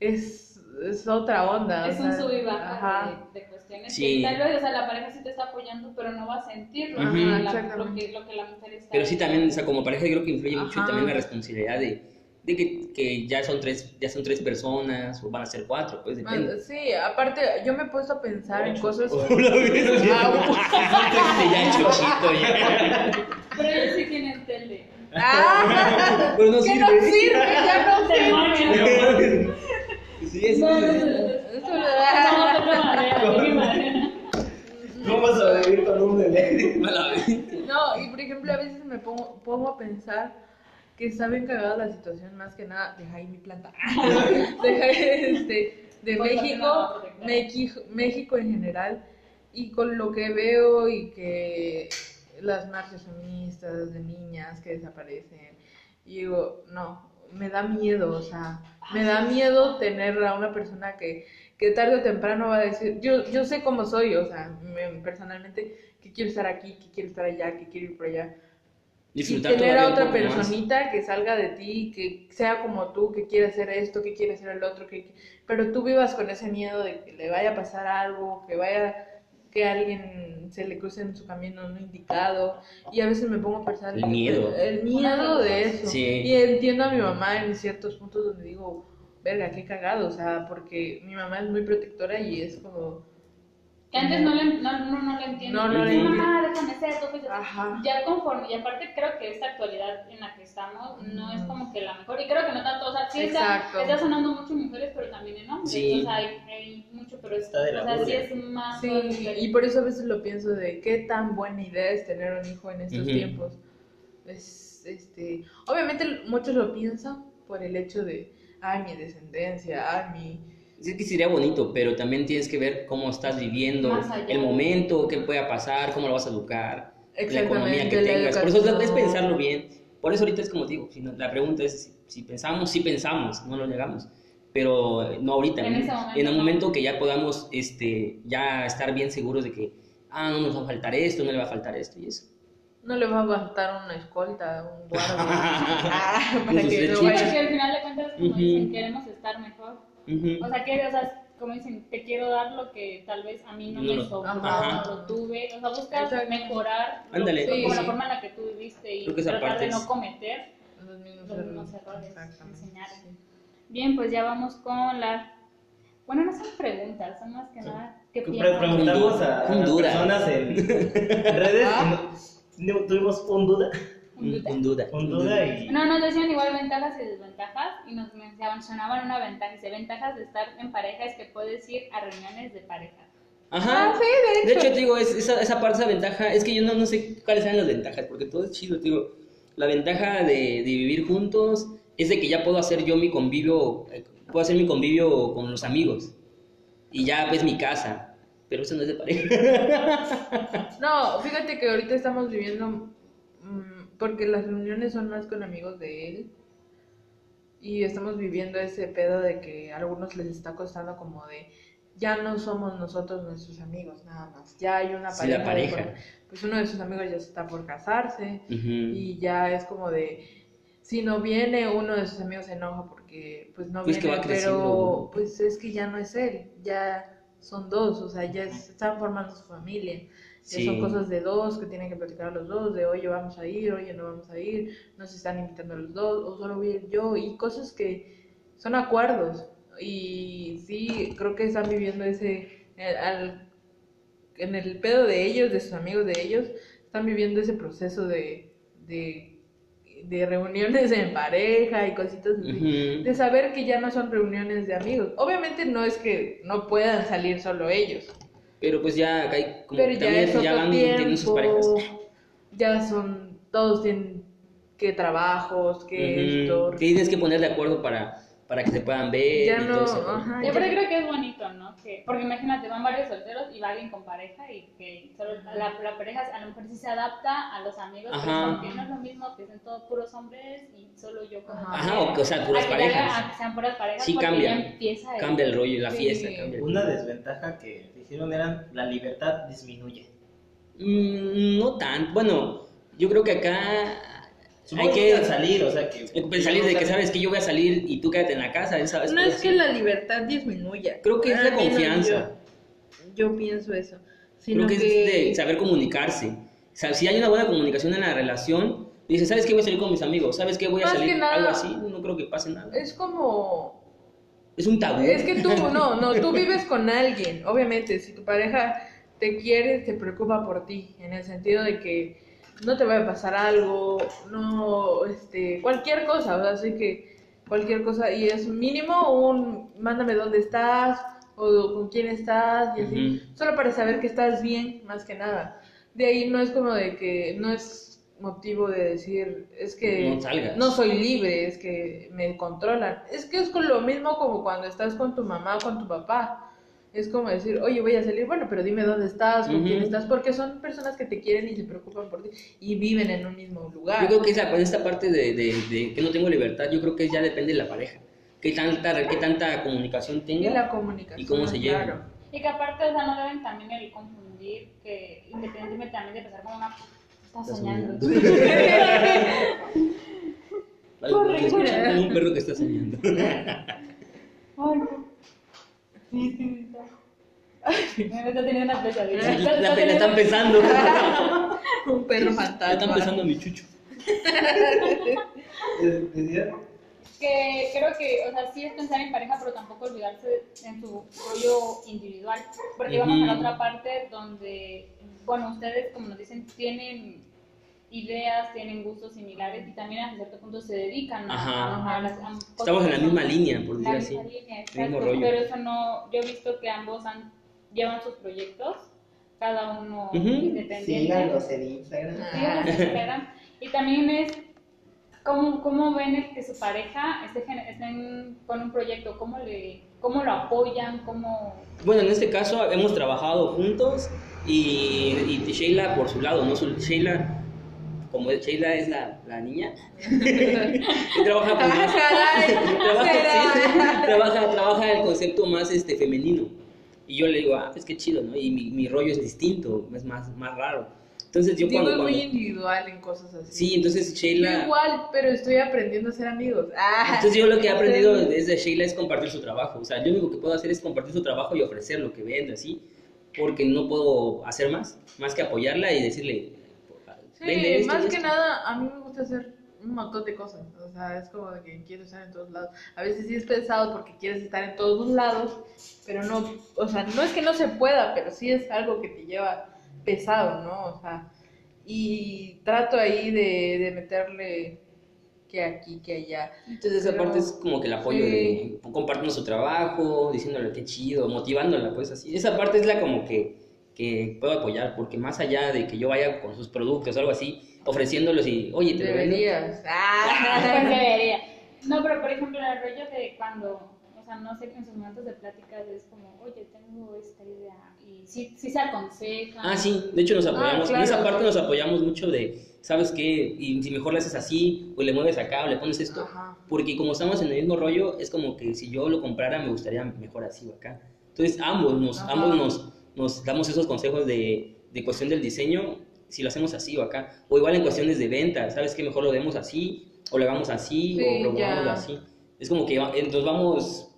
[SPEAKER 4] es, es otra onda. o
[SPEAKER 1] Es un
[SPEAKER 4] sea,
[SPEAKER 1] sub y baja
[SPEAKER 4] Ajá.
[SPEAKER 1] de,
[SPEAKER 3] Sí.
[SPEAKER 1] que tal vez, o sea, la pareja sí te está apoyando, pero no va a sentirlo, la-
[SPEAKER 4] Exactamente.
[SPEAKER 1] lo, que, lo que la mujer está
[SPEAKER 3] Pero sí también, o sea, como pareja yo creo que influye mucho
[SPEAKER 4] Ajá.
[SPEAKER 3] también la responsabilidad de, de que, que ya son tres, ya son tres personas o van a ser cuatro, pues depende.
[SPEAKER 4] Man, Sí, aparte yo me he puesto a pensar en cosas... Ah,
[SPEAKER 3] ya.
[SPEAKER 1] Pero yo sí tiene tele.
[SPEAKER 4] ah,
[SPEAKER 3] Pero no
[SPEAKER 4] que
[SPEAKER 3] sirve.
[SPEAKER 4] no sirve, ya no sirve.
[SPEAKER 3] Sí, es-
[SPEAKER 1] No, no, no, no.
[SPEAKER 4] Eso
[SPEAKER 1] No,
[SPEAKER 4] le
[SPEAKER 1] toca madera, toca madera.
[SPEAKER 2] ¿Cómo sobrevivir con un bebé?
[SPEAKER 4] No, y por ejemplo, a veces me pongo, pongo a pensar que está bien cagada la situación, más que nada, deja ahí mi planta, deja este, de
[SPEAKER 1] Pues.
[SPEAKER 4] México, México en general, y con lo que veo y que las marchas feministas de niñas que desaparecen, y digo, no, me da miedo, o sea, me da miedo tener a una persona que, que tarde o temprano va a decir, yo, yo sé cómo soy, o sea, me- personalmente, que quiero estar aquí, que quiero estar allá, que quiero ir por allá.
[SPEAKER 3] Disfrutar
[SPEAKER 4] y tener a otra
[SPEAKER 3] más.
[SPEAKER 4] personita que salga de ti, que sea como tú, que quiere hacer esto, que quiere hacer el otro, que pero tú vivas con ese miedo de que le vaya a pasar algo, que vaya que alguien se le cruce en su camino no indicado y a veces me pongo a pensar
[SPEAKER 3] El miedo.
[SPEAKER 4] el, miedo de eso
[SPEAKER 3] Sí.
[SPEAKER 4] y entiendo a mi mamá en ciertos puntos donde digo verga qué cagado o sea porque mi mamá es muy protectora y es como
[SPEAKER 1] Que antes no le, no, no, no le entiendo.
[SPEAKER 4] No,
[SPEAKER 3] no le
[SPEAKER 1] Mamá,
[SPEAKER 4] entiendo.
[SPEAKER 1] déjame ser, tú fuiste-
[SPEAKER 4] Ajá.
[SPEAKER 1] Ya conforme, y aparte creo que esta actualidad en la que estamos no es como que la mejor, y creo que no tanto, o sea, sí está,
[SPEAKER 4] Exacto.
[SPEAKER 1] está sonando mucho en mujeres, pero también en hombres,
[SPEAKER 3] Sí.
[SPEAKER 1] o sea, hay, hay mucho, pero es,
[SPEAKER 2] Está de la
[SPEAKER 1] o sea, sí es más...
[SPEAKER 4] Sí, y por eso a veces lo pienso de qué tan buena idea es tener un hijo en estos
[SPEAKER 3] Ujú.
[SPEAKER 4] tiempos. Es, este, obviamente muchos lo piensan por el hecho de, ay, mi descendencia, ay, mi...
[SPEAKER 3] Sí que sería bonito, pero también tienes que ver cómo estás viviendo, el momento, qué pueda pasar, cómo lo vas a educar, la economía que tengas. Por eso es, pensarlo bien. Por eso ahorita es como digo, si no- la pregunta es si, si pensamos, sí pensamos, no lo negamos, pero eh, no ahorita.
[SPEAKER 1] En
[SPEAKER 3] ¿no? en un
[SPEAKER 1] no.
[SPEAKER 3] momento que ya podamos este, ya estar bien seguros de que, ah, no nos va a faltar esto, no le va a faltar esto y eso.
[SPEAKER 4] No le va a faltar una escolta, un guardia, ah, para que no
[SPEAKER 1] Sí,
[SPEAKER 3] flechitas.
[SPEAKER 4] vaya.
[SPEAKER 1] porque al final de cuentas, como dicen, queremos estar mejor. O sea, que, o sea, como dicen, te quiero dar lo que tal vez a mí no,
[SPEAKER 3] No
[SPEAKER 1] me
[SPEAKER 3] lo-
[SPEAKER 1] sobró, no lo tuve. O sea, buscas
[SPEAKER 4] Exacto.
[SPEAKER 1] mejorar lo-
[SPEAKER 3] Ándale,
[SPEAKER 1] como
[SPEAKER 4] sí,
[SPEAKER 1] la
[SPEAKER 4] sí.
[SPEAKER 1] forma en la que tú viviste y
[SPEAKER 3] que
[SPEAKER 1] tratar de no
[SPEAKER 3] es-
[SPEAKER 1] cometer
[SPEAKER 4] Los mismos
[SPEAKER 1] los mismos
[SPEAKER 4] errores.
[SPEAKER 1] Enseñar.
[SPEAKER 4] sí.
[SPEAKER 1] Bien, pues ya vamos con la... Bueno, no son preguntas, son más que nada... ¿Qué
[SPEAKER 2] Pre-
[SPEAKER 1] piensas?
[SPEAKER 2] preguntamos a, a las personas en, en redes
[SPEAKER 4] Ah.
[SPEAKER 2] No- tuvimos un duda,
[SPEAKER 1] Un duda.
[SPEAKER 3] Un duda.
[SPEAKER 2] un duda y
[SPEAKER 1] No, nos decían igual ventajas y desventajas y nos mencionaban una ventaja. Dice, ventajas de estar en pareja es que puedes ir a reuniones de pareja.
[SPEAKER 3] Ajá.
[SPEAKER 4] Ah, sí, de
[SPEAKER 3] De
[SPEAKER 4] hecho.
[SPEAKER 3] hecho, te digo, es- esa, esa parte, esa ventaja, es que yo no, no sé cuáles sean las ventajas, porque todo es chido, te digo. La ventaja de, de vivir juntos es de que ya puedo hacer yo mi convivio, eh, puedo hacer mi convivio con los amigos. Y ya ves mi casa, pero eso no es de pareja.
[SPEAKER 4] No, fíjate que ahorita estamos viviendo, mm, porque las reuniones son más con amigos de él. Y estamos viviendo ese pedo de que a algunos les está costando como de, ya no somos nosotros nuestros amigos, nada más. Ya hay una
[SPEAKER 3] Sí, la
[SPEAKER 4] pareja. por- pues uno de sus amigos ya está por casarse. Y ya es como de, si no viene, uno de sus amigos se enoja porque pues no
[SPEAKER 3] Pues que
[SPEAKER 4] viene,
[SPEAKER 3] va
[SPEAKER 4] pero pues es que ya no es él, ya son dos, o sea, ya es- están formando su familia. Ya
[SPEAKER 3] Sí.
[SPEAKER 4] son cosas de dos que tienen que platicar los dos, de oye vamos a ir, oye no vamos a ir, nos están invitando los dos, o solo voy a ir yo, y cosas que son acuerdos. Y sí, creo que están viviendo ese, eh, al- en el pedo de ellos, de sus amigos de ellos, están viviendo ese proceso de, de, de reuniones en pareja y cositas así. De saber que ya no son reuniones de amigos. Obviamente no es que no puedan salir solo ellos.
[SPEAKER 3] Pero pues ya hay como
[SPEAKER 4] Pero ya
[SPEAKER 3] también ya van teniendo sus parejas.
[SPEAKER 4] tiempo. Ya son, todos tienen que trabajos, que esto.
[SPEAKER 3] Que tienes que poner de acuerdo para, para que se puedan ver.
[SPEAKER 4] Ya
[SPEAKER 3] y
[SPEAKER 4] no,
[SPEAKER 3] todo eso,
[SPEAKER 4] ajá.
[SPEAKER 1] Yo pero creo que es bonito, ¿no? Que, porque imagínate, van varios solteros y va alguien con pareja y que solo la, la pareja a lo mejor sí se adapta a los amigos,
[SPEAKER 3] Ajá.
[SPEAKER 1] pero porque no es lo mismo que sean todos puros hombres y solo yo con
[SPEAKER 4] Ajá.
[SPEAKER 3] Ajá, o, o sea, puras
[SPEAKER 1] que ya
[SPEAKER 3] parejas.
[SPEAKER 1] a que sean puras parejas
[SPEAKER 3] Sí, cambia.
[SPEAKER 1] ya
[SPEAKER 3] Cambia el rollo y la
[SPEAKER 4] Sí.
[SPEAKER 3] fiesta. Cambia.
[SPEAKER 2] una desventaja que dijeron eran la libertad disminuye.
[SPEAKER 3] Mm, no tan. Bueno, yo creo que acá
[SPEAKER 2] Supongo
[SPEAKER 3] hay
[SPEAKER 2] que
[SPEAKER 3] que
[SPEAKER 2] al salir, o sea que...
[SPEAKER 3] salir de que sabes que yo voy a salir y tú quédate en la casa. ¿sabes?
[SPEAKER 4] No es que la libertad disminuya.
[SPEAKER 3] Creo que es
[SPEAKER 4] menos
[SPEAKER 3] confianza.
[SPEAKER 4] Yo, yo pienso eso. Sino
[SPEAKER 3] Creo que, es de saber comunicarse. O sea, si hay una buena comunicación en la relación, dices, ¿sabes qué? Voy a salir con mis amigos. ¿Sabes qué? Voy a
[SPEAKER 4] Más
[SPEAKER 3] salir
[SPEAKER 4] nada-
[SPEAKER 3] algo así. No creo que pase nada.
[SPEAKER 4] es como
[SPEAKER 3] Es un tabú.
[SPEAKER 4] Es que tú, no, no, tú vives con alguien. Obviamente, si tu pareja te quiere, te preocupa por ti, en el sentido de que no te vaya a pasar algo, no, este, cualquier cosa, o sea, así que cualquier cosa, y es mínimo un, mándame dónde estás, o con quién estás, y así, solo para saber que estás bien, más que nada. De ahí no es como de que, no es motivo de decir, es que
[SPEAKER 3] No
[SPEAKER 4] no soy libre, es que me controlan. Es que es con lo mismo como cuando estás con tu mamá o con tu papá. Es como decir, oye, voy a salir, bueno, pero dime dónde estás, con quién estás, porque son personas que te quieren y se preocupan por ti y viven en un mismo lugar.
[SPEAKER 3] Yo creo que esa, esta parte de, de- de que no tengo libertad, yo creo que ya depende de la pareja. Qué tanta, qué tanta comunicación
[SPEAKER 4] y
[SPEAKER 3] tenga.
[SPEAKER 4] la comunicación.
[SPEAKER 3] ¿Y cómo se llevan?
[SPEAKER 4] claro.
[SPEAKER 1] Y que aparte, o sea, no deben también el confundir que independientemente también de empezar con una... Estás
[SPEAKER 3] Estás
[SPEAKER 1] soñando.
[SPEAKER 3] Escuchan,
[SPEAKER 1] corre.
[SPEAKER 3] como un perro que está soñando.
[SPEAKER 1] Ay, sí, sí. Me está teniendo una pesadilla.
[SPEAKER 3] La,
[SPEAKER 1] Está-
[SPEAKER 3] la,
[SPEAKER 1] está
[SPEAKER 3] la están
[SPEAKER 1] teniendo-
[SPEAKER 3] pesando.
[SPEAKER 4] Un perro
[SPEAKER 3] Ya
[SPEAKER 4] fantasma.
[SPEAKER 3] están pesando mi chucho.
[SPEAKER 1] Que creo que, o sea, sí es pensar en pareja, pero tampoco olvidarse en su rollo individual. Porque vamos a la otra parte donde, bueno, ustedes, como nos dicen, tienen ideas, tienen gustos similares y también a cierto punto se dedican
[SPEAKER 3] Ajá.
[SPEAKER 1] a las
[SPEAKER 3] Estamos en la misma línea, por
[SPEAKER 1] la
[SPEAKER 3] decir
[SPEAKER 1] misma
[SPEAKER 3] así.
[SPEAKER 1] línea,
[SPEAKER 3] mismo
[SPEAKER 1] exacto,
[SPEAKER 3] rollo.
[SPEAKER 1] pero eso no, yo he visto que ambos han, llevan sus proyectos, cada uno
[SPEAKER 3] Ujú.
[SPEAKER 1] independiente.
[SPEAKER 2] Síganos en Instagram.
[SPEAKER 1] Síganos en Instagram. Y también es cómo, cómo ven el que su pareja esté, gen- estén con un proyecto, cómo, le, cómo lo apoyan, cómo...
[SPEAKER 3] Bueno, en este caso hemos trabajado juntos y, y Sheila por su lado, ¿no? Su- Sheila, como Sheila es la, la niña, y trabaja
[SPEAKER 4] Ah,
[SPEAKER 3] trabaja, sí, trabaja, trabaja el concepto más este, femenino. Y yo le digo, ah, pues qué chido, ¿no? Y mi, mi rollo es distinto, es más, más raro. Entonces yo
[SPEAKER 4] Digo,
[SPEAKER 3] cuando...
[SPEAKER 4] es muy
[SPEAKER 3] cuando-
[SPEAKER 4] individual en cosas así.
[SPEAKER 3] sí, entonces
[SPEAKER 4] Yo
[SPEAKER 3] Sheila...
[SPEAKER 4] igual, pero estoy aprendiendo a ser amigos. Ah,
[SPEAKER 3] Entonces yo lo que he aprendido desde Sheila es compartir su trabajo. O sea, yo lo único que puedo hacer es compartir su trabajo y ofrecer lo que vende, así. Porque no puedo hacer más, más que apoyarla y decirle... "Vende
[SPEAKER 4] Sí,
[SPEAKER 3] esto
[SPEAKER 4] más que
[SPEAKER 3] esto".
[SPEAKER 4] nada, a mí me gusta hacer un montón de cosas. O sea, es como de que quiero estar en todos lados. A veces sí es pesado porque quieres estar en todos lados, pero no, o sea, no es que no se pueda, pero sí es algo que te lleva pesado, ¿no? O sea, y trato ahí de, de meterle que aquí, que allá.
[SPEAKER 3] Entonces esa parte es como que el apoyo
[SPEAKER 4] sí.
[SPEAKER 3] de compartiendo su trabajo, diciéndole qué chido, motivándola, pues así. Esa parte es la como que, que puedo apoyar, porque más allá de que yo vaya con sus productos o algo así, ofreciéndolos y, oye, te.
[SPEAKER 4] Deberías.
[SPEAKER 1] Pues
[SPEAKER 4] Ah.
[SPEAKER 1] debería. No, pero por ejemplo, el rollo de cuando, o sea, no sé, en sus momentos de pláticas es como, oye, tengo esta idea, y sí, sí se aconsejan.
[SPEAKER 3] Ah, sí, de hecho nos apoyamos.
[SPEAKER 4] claro.
[SPEAKER 3] En esa parte nos apoyamos mucho de, ¿sabes qué? Y si mejor le haces así, o le mueves acá, o le pones esto.
[SPEAKER 4] Ajá.
[SPEAKER 3] Porque como estamos en el mismo rollo, es como que si yo lo comprara, me gustaría mejor así o acá. Entonces, ambos nos,
[SPEAKER 4] Ajá.
[SPEAKER 3] ambos nos, nos damos esos consejos de, de cuestión del diseño, si lo hacemos así o acá. O igual en cuestiones de venta, ¿sabes qué? Mejor lo demos así, o lo hagamos así,
[SPEAKER 4] Sí,
[SPEAKER 3] o lo
[SPEAKER 4] ya.
[SPEAKER 3] hagamos así. Es como que nos vamos...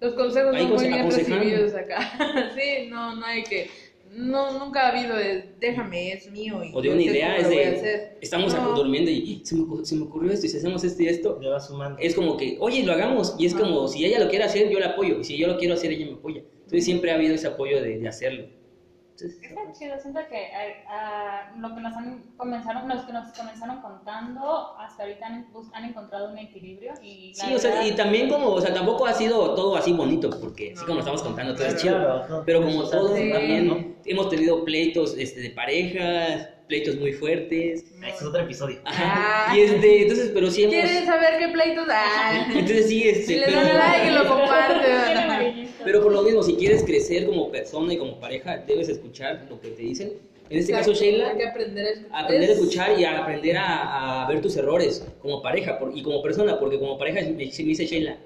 [SPEAKER 4] Los consejos son muy bien recibidos acá. sí, no, no hay que. No, nunca ha habido de déjame, es mío. Y
[SPEAKER 3] O de una
[SPEAKER 4] sé
[SPEAKER 3] idea, es de... Estamos
[SPEAKER 4] No.
[SPEAKER 3] durmiendo y se me, se me ocurrió esto, y si hacemos esto y esto,
[SPEAKER 2] Le va sumando.
[SPEAKER 3] es como que, oye, lo hagamos. Y es
[SPEAKER 4] Ajá.
[SPEAKER 3] como, si ella lo quiere hacer, yo la apoyo. Y si yo lo quiero hacer, ella me apoya. Entonces siempre ha habido ese apoyo de, de hacerlo. Entonces,
[SPEAKER 1] Está chido, siento que ah, lo que nos han comenzaron, los que nos comenzaron contando, hasta ahorita han, bus- han encontrado un equilibrio y
[SPEAKER 3] sí, o sea, y también como, o sea, tampoco ha sido todo así bonito, porque así
[SPEAKER 4] No.
[SPEAKER 3] como estamos contando, todo es chido.
[SPEAKER 2] claro, no,
[SPEAKER 3] Pero como todos
[SPEAKER 4] Sí.
[SPEAKER 3] también,
[SPEAKER 2] ¿no?
[SPEAKER 3] hemos tenido pleitos este, de parejas, pleitos muy fuertes.
[SPEAKER 2] Ah, ese es otro episodio.
[SPEAKER 3] Ajá.
[SPEAKER 4] Ah.
[SPEAKER 3] Y este, entonces, pero sí hemos...
[SPEAKER 4] ¿Quieres saber qué pleitos? Ah.
[SPEAKER 3] Entonces sí, este,
[SPEAKER 4] Si le
[SPEAKER 3] pero-
[SPEAKER 4] dan like y lo comparte.
[SPEAKER 3] Pero por lo mismo, si quieres crecer como persona y como pareja, debes escuchar lo que te dicen. En este caso, Sheila,
[SPEAKER 4] Hay que aprender a escuchar.
[SPEAKER 3] aprender a
[SPEAKER 4] Es-
[SPEAKER 3] escuchar y a aprender a, a ver tus errores como pareja por- y como persona, porque como pareja me, me dice Sheila,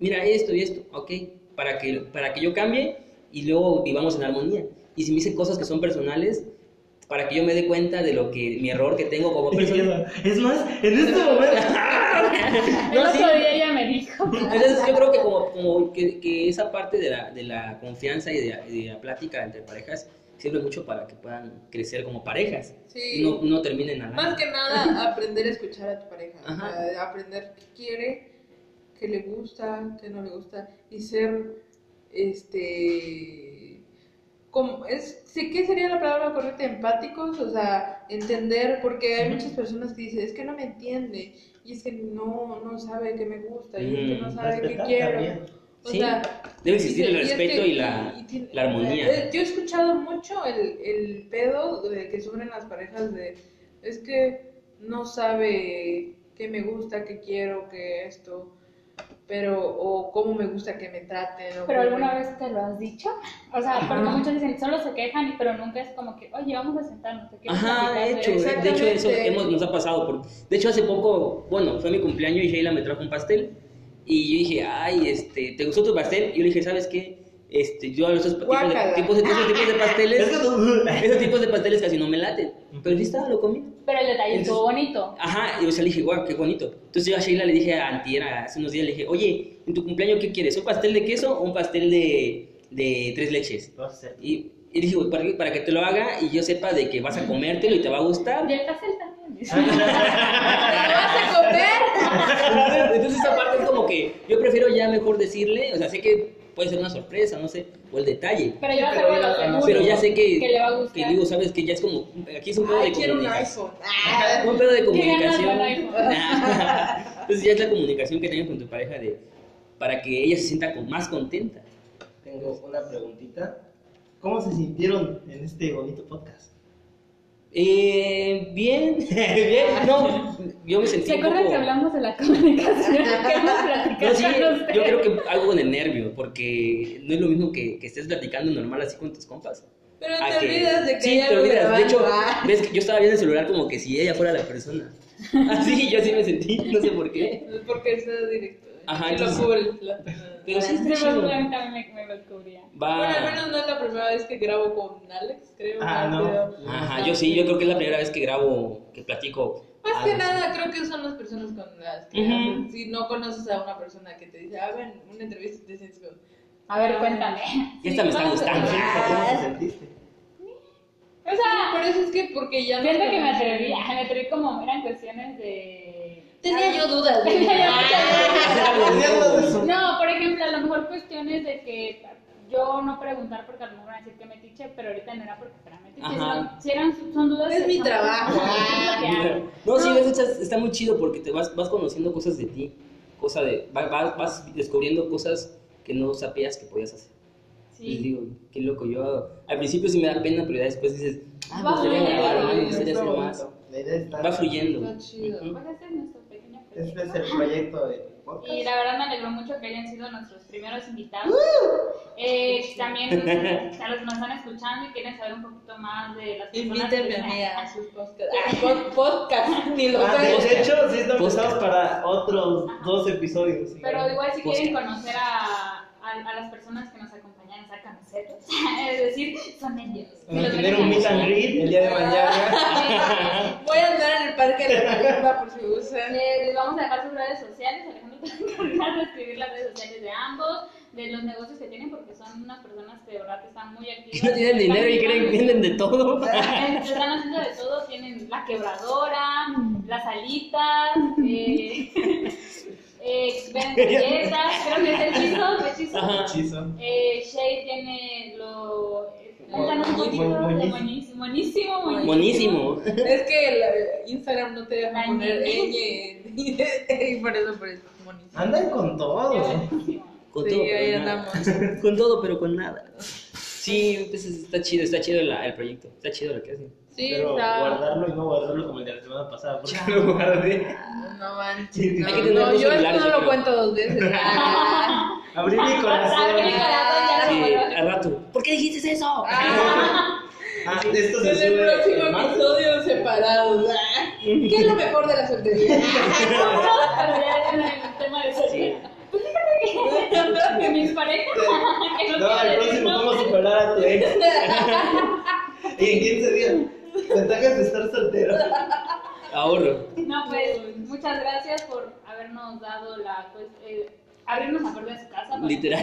[SPEAKER 3] mira esto y esto, ok, para que, para que yo cambie y luego vivamos en armonía. Y si me dice cosas que son personales, para que yo me dé cuenta de lo que, mi error que tengo como persona.
[SPEAKER 2] Es más, en este momento.
[SPEAKER 1] El
[SPEAKER 3] No,
[SPEAKER 1] otro día ella me dijo.
[SPEAKER 3] Entonces yo creo que como, como que, que esa parte de la, de la confianza y de, la- de la plática entre parejas sirve mucho para que puedan crecer como parejas
[SPEAKER 4] Sí.
[SPEAKER 3] y no, no terminen a
[SPEAKER 4] Más que nada, aprender a escuchar a tu pareja.
[SPEAKER 3] Ajá.
[SPEAKER 4] aprender qué quiere, qué le gusta, qué no le gusta. Y ser, este... Como, es, sí, ¿Qué sería la palabra correcta? Empáticos, o sea, entender, porque hay muchas personas que dicen, es que no me entiende, y es que no, no sabe qué me gusta, y es que no
[SPEAKER 3] Mm,
[SPEAKER 4] sabe qué quiero.
[SPEAKER 2] también.
[SPEAKER 4] O
[SPEAKER 3] Sí,
[SPEAKER 4] sea,
[SPEAKER 3] debe existir el
[SPEAKER 4] y es
[SPEAKER 3] respeto
[SPEAKER 4] que-
[SPEAKER 3] y la,
[SPEAKER 4] y tiene-
[SPEAKER 3] la armonía.
[SPEAKER 4] eh, Yo he escuchado mucho el, el pedo de que sufren las parejas de es que no sabe qué me gusta, qué quiero, qué esto, pero o cómo me gusta que me traten. o
[SPEAKER 1] Pero alguna
[SPEAKER 4] me-
[SPEAKER 1] vez te lo has dicho. O sea, porque muchos dicen, solo se quejan, y- pero nunca es como que, oye, vamos a sentarnos. ¿te
[SPEAKER 3] Ajá, de hecho,
[SPEAKER 1] esto?"
[SPEAKER 3] de hecho eso hemos, nos ha pasado. Por, de hecho, hace poco, bueno, fue mi cumpleaños y Sheila me trajo un pastel. Y yo dije, ay, este, ¿te gustó tu pastel? Y yo le dije, ¿sabes qué? Este, yo a esos tipos de, tipos, de, esos tipos de pasteles,
[SPEAKER 2] Es que no-
[SPEAKER 3] esos tipos de pasteles casi no me laten. Pero sí estaba, lo comí.
[SPEAKER 1] Pero el detalle estuvo bonito.
[SPEAKER 3] Ajá, y o sea, le dije, guau, qué bonito. Entonces yo a Sheila le dije a Antier, hace unos días, le dije, oye, en tu cumpleaños, ¿qué quieres? ¿Un pastel de queso o un pastel de, de tres leches. Y, y dije, "Pues, para que, para que te lo haga y yo sepa de que vas a comértelo y te va a gustar.
[SPEAKER 1] Y el pastel también. dice.
[SPEAKER 4] ¿Te lo vas a comer?
[SPEAKER 3] Entonces esa parte es como que yo prefiero ya mejor decirle, o sea, sé que puede ser una sorpresa, no sé, o el detalle.
[SPEAKER 1] Pero yo
[SPEAKER 2] Pero ya-.
[SPEAKER 3] Pero ya sé que,
[SPEAKER 1] Que le va a gustar.
[SPEAKER 3] que digo, sabes que ya es como, aquí es un pedo de
[SPEAKER 4] un
[SPEAKER 3] comunicación.
[SPEAKER 4] iPhone.
[SPEAKER 3] Un pedo de
[SPEAKER 1] ¿Qué ganas
[SPEAKER 3] comunicación. Entonces ya es la comunicación que tengas con tu pareja de, para que ella se sienta con- más contenta.
[SPEAKER 2] Tengo una preguntita. ¿Cómo se sintieron en este bonito podcast?
[SPEAKER 3] Eh, bien, bien, no, yo me sentí
[SPEAKER 1] ¿Se acuerdan
[SPEAKER 3] poco...
[SPEAKER 1] que hablamos de la comunicación? que hemos platicado
[SPEAKER 3] No, sí,
[SPEAKER 1] con
[SPEAKER 3] yo creo que algo con el nervio, porque no es lo mismo que, que estés platicando normal así con tus compas.
[SPEAKER 4] Pero te olvidas de que
[SPEAKER 3] sí, te olvidas. De
[SPEAKER 4] grabando.
[SPEAKER 3] hecho, ves que yo estaba viendo el celular como que si ella fuera la persona. Así, yo así me sentí, no sé por qué.
[SPEAKER 4] Porque es directo.
[SPEAKER 3] Ajá,
[SPEAKER 4] lo
[SPEAKER 3] entonces-
[SPEAKER 4] cubre.
[SPEAKER 3] Pero sí
[SPEAKER 1] Sí,
[SPEAKER 3] está chido.
[SPEAKER 1] bueno, también me, me lo cubría.
[SPEAKER 4] Bueno, al menos no es la primera vez que grabo con Alex, creo.
[SPEAKER 2] Ah, no.
[SPEAKER 3] Ajá, yo sí, yo creo que es la primera vez que grabo, que platico.
[SPEAKER 4] Más que nada, creo que son las personas con las que. Si no conoces a una persona que te dice, ah, ven, una entrevista y te sientes con.
[SPEAKER 1] A ver, cuéntame.
[SPEAKER 3] Y esta me está gustando.
[SPEAKER 2] ¿Cómo te sentiste?
[SPEAKER 1] O sea,
[SPEAKER 4] Por eso es que, porque ya no.
[SPEAKER 1] siento que me atreví, me atreví como, eran cuestiones de...
[SPEAKER 4] Tenía yo dudas.
[SPEAKER 1] Tenía yo muchas. No, por ejemplo, a lo mejor cuestiones de que yo no preguntar porque a lo mejor van a decir que me tiche, pero ahorita no era porque fuera metiche, si eran, son dudas...
[SPEAKER 4] Es
[SPEAKER 1] que
[SPEAKER 4] mi
[SPEAKER 1] son-
[SPEAKER 4] trabajo.
[SPEAKER 1] Es.
[SPEAKER 3] No, sí, ves, está, está muy chido porque te vas, vas conociendo cosas de ti, cosa de, va- va- vas descubriendo cosas que no sabías que podías hacer. Y
[SPEAKER 1] Sí.
[SPEAKER 3] digo, qué loco, yo al principio sí me da pena, pero ya después dices, ah, me
[SPEAKER 1] Va
[SPEAKER 3] gustaría
[SPEAKER 1] fluyendo,
[SPEAKER 3] grabar me gustaría hacer más. Va fluyendo.
[SPEAKER 4] Está chido.
[SPEAKER 3] Ujú.
[SPEAKER 1] Pues este es
[SPEAKER 2] el proyecto de podcast.
[SPEAKER 1] Y la verdad me alegró mucho que hayan sido nuestros primeros invitados. Eh, también a los que nos están escuchando y quieren saber un poquito más de las personas
[SPEAKER 4] Invítenme a a sus podcasts. Pod- podcast, ni lo
[SPEAKER 2] Ah, de, hecho, sí pensados para otros dos episodios.
[SPEAKER 1] Pero igual si
[SPEAKER 3] Podcast.
[SPEAKER 1] quieren conocer a, a, a las personas que nos acompañan a esa camiseta, es decir, son ellos. Los
[SPEAKER 2] tener un meet and greet el día de mañana.
[SPEAKER 4] Voy a andar en el parque de la por si gustan.
[SPEAKER 1] Eh, les vamos a dejar sus redes sociales, Alejandro te va a encargar de escribir las redes sociales de ambos, de los negocios que tienen, porque son unas personas que de verdad que están muy activas.
[SPEAKER 3] No tienen dinero y creen que venden de todo.
[SPEAKER 1] Eh, Están haciendo de todo, tienen la quebradora, las alitas, eh, eh, venden galletas, creo que es el hechizo.
[SPEAKER 3] Ajá.
[SPEAKER 2] Hechizo.
[SPEAKER 1] Eh, Shay tiene lo... Un poquito buenísimo, buenísimo.
[SPEAKER 4] Es que el Instagram no te deja poner
[SPEAKER 1] ñe.
[SPEAKER 4] ñ y por eso por eso es buenísimo.
[SPEAKER 2] Andan con todo.
[SPEAKER 3] Con
[SPEAKER 4] Sí,
[SPEAKER 3] todo,
[SPEAKER 4] ahí andamos.
[SPEAKER 3] Con todo, pero con nada. Sí, pues está chido, está chido la- el proyecto. Está chido lo que hacen.
[SPEAKER 4] Sí,
[SPEAKER 2] Pero
[SPEAKER 4] está.
[SPEAKER 2] guardarlo y no guardarlo como el de la semana pasada. Porque lo guardé.
[SPEAKER 4] No manches. No,
[SPEAKER 3] hay que tener
[SPEAKER 4] no,
[SPEAKER 3] dos
[SPEAKER 4] yo esto no
[SPEAKER 3] yo
[SPEAKER 4] lo
[SPEAKER 3] creo.
[SPEAKER 4] cuento dos veces. Ah,
[SPEAKER 2] Abrí mi corazón.
[SPEAKER 1] Abrí mi corazón, ya
[SPEAKER 3] Sí,
[SPEAKER 1] no acuerdo.
[SPEAKER 3] al rato. ¿Por qué dijiste eso?
[SPEAKER 4] ah,
[SPEAKER 2] Ah, esto se
[SPEAKER 4] en el próximo episodio separados. Ah, ¿Qué es lo mejor de la soltería?
[SPEAKER 1] Ya en el tema de. Pues que, que mis parejas, no,
[SPEAKER 2] No, próximo, ¿cómo
[SPEAKER 1] nombres,
[SPEAKER 2] superar a tu ex? y en 15 días. Ventajas de estar soltero.
[SPEAKER 3] Ahorro.
[SPEAKER 1] No, pues muchas gracias por habernos dado la. Pues, eh, abrirnos la puerta de su casa. para
[SPEAKER 3] Literal.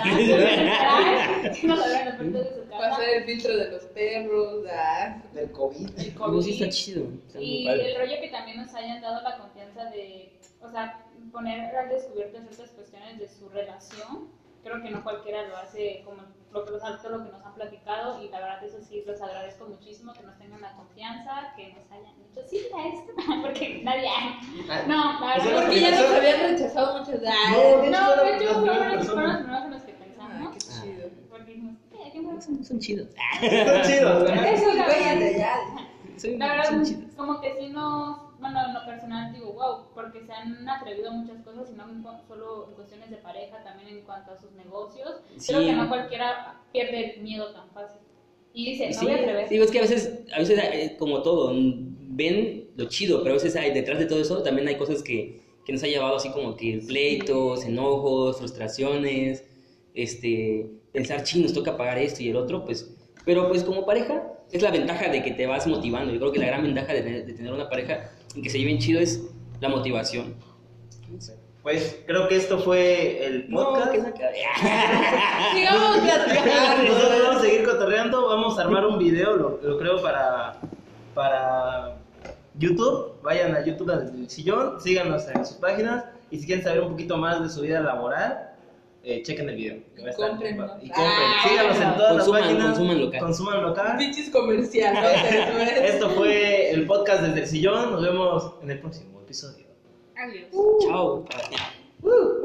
[SPEAKER 1] nos abrieron las puertas de su casa.
[SPEAKER 4] Pasar el filtro de los perros. Ah.
[SPEAKER 2] Del COVID.
[SPEAKER 1] el COVID.
[SPEAKER 3] sí está chido. Está
[SPEAKER 1] Y
[SPEAKER 3] padre.
[SPEAKER 1] el rollo que también nos hayan dado la confianza de, o sea, poner al descubierto ciertas cuestiones de su relación. Creo que no cualquiera lo hace como lo que, todo lo que nos han platicado y la verdad eso sí los agradezco muchísimo que nos tengan la confianza, que nos hayan dicho sí a esto, porque nadie... No, la
[SPEAKER 2] O sea,
[SPEAKER 1] verdad
[SPEAKER 4] Porque ya nos habían rechazado muchas
[SPEAKER 2] No,
[SPEAKER 4] veces.
[SPEAKER 2] de hecho,
[SPEAKER 1] No, de
[SPEAKER 2] fueron
[SPEAKER 1] hecho
[SPEAKER 2] las
[SPEAKER 1] fueron
[SPEAKER 2] primeras
[SPEAKER 1] los los primeros en los que
[SPEAKER 4] Ah,
[SPEAKER 1] pensamos.
[SPEAKER 4] qué chido.
[SPEAKER 1] Porque.
[SPEAKER 3] Son, son chidos.
[SPEAKER 2] Está chido, ¿verdad?
[SPEAKER 4] Esos güeyes de allá.
[SPEAKER 3] Son,
[SPEAKER 1] La verdad,
[SPEAKER 3] son chidos.
[SPEAKER 1] como que sí nos, bueno, en lo personal digo, wow, porque se han atrevido a muchas cosas y no solo en cuestiones de pareja, también en cuanto a sus negocios.
[SPEAKER 3] Sí.
[SPEAKER 1] Creo que no cualquiera pierde el miedo tan fácil. Y dice, no
[SPEAKER 3] Sí,
[SPEAKER 1] voy a atrever.
[SPEAKER 3] digo, es que a veces, a veces eh, como todo, mm, ven lo chido, pero a veces hay, detrás de todo eso también hay cosas que, que nos ha llevado así como que pleitos, enojos, frustraciones, este, pensar, ching, nos toca pagar esto y el otro, pues, pero pues como pareja es la ventaja de que te vas motivando. Yo creo que la gran ventaja de, de tener una pareja y que se lleven chido es la motivación.
[SPEAKER 2] Pues creo que esto fue el podcast.
[SPEAKER 3] No, que.
[SPEAKER 4] Sigamos platicando.
[SPEAKER 2] Nosotros vamos a seguir cotorreando, vamos a armar un video, lo, lo creo para, para YouTube. Vayan a YouTube al sillón, síganos en sus páginas y si quieren saber un poquito más de su vida laboral, eh, chequen el video. que va a estar-
[SPEAKER 4] compren, ¿no?
[SPEAKER 2] Y compren.
[SPEAKER 4] Ah,
[SPEAKER 2] síganos en todas
[SPEAKER 3] Consuman,
[SPEAKER 2] las páginas.
[SPEAKER 3] consuman local.
[SPEAKER 2] Consuman local.
[SPEAKER 4] Pinches comerciales.
[SPEAKER 2] Esto fue el podcast desde el sillón. Nos vemos en el próximo episodio.
[SPEAKER 1] Adiós.
[SPEAKER 3] Chao.
[SPEAKER 2] Uh.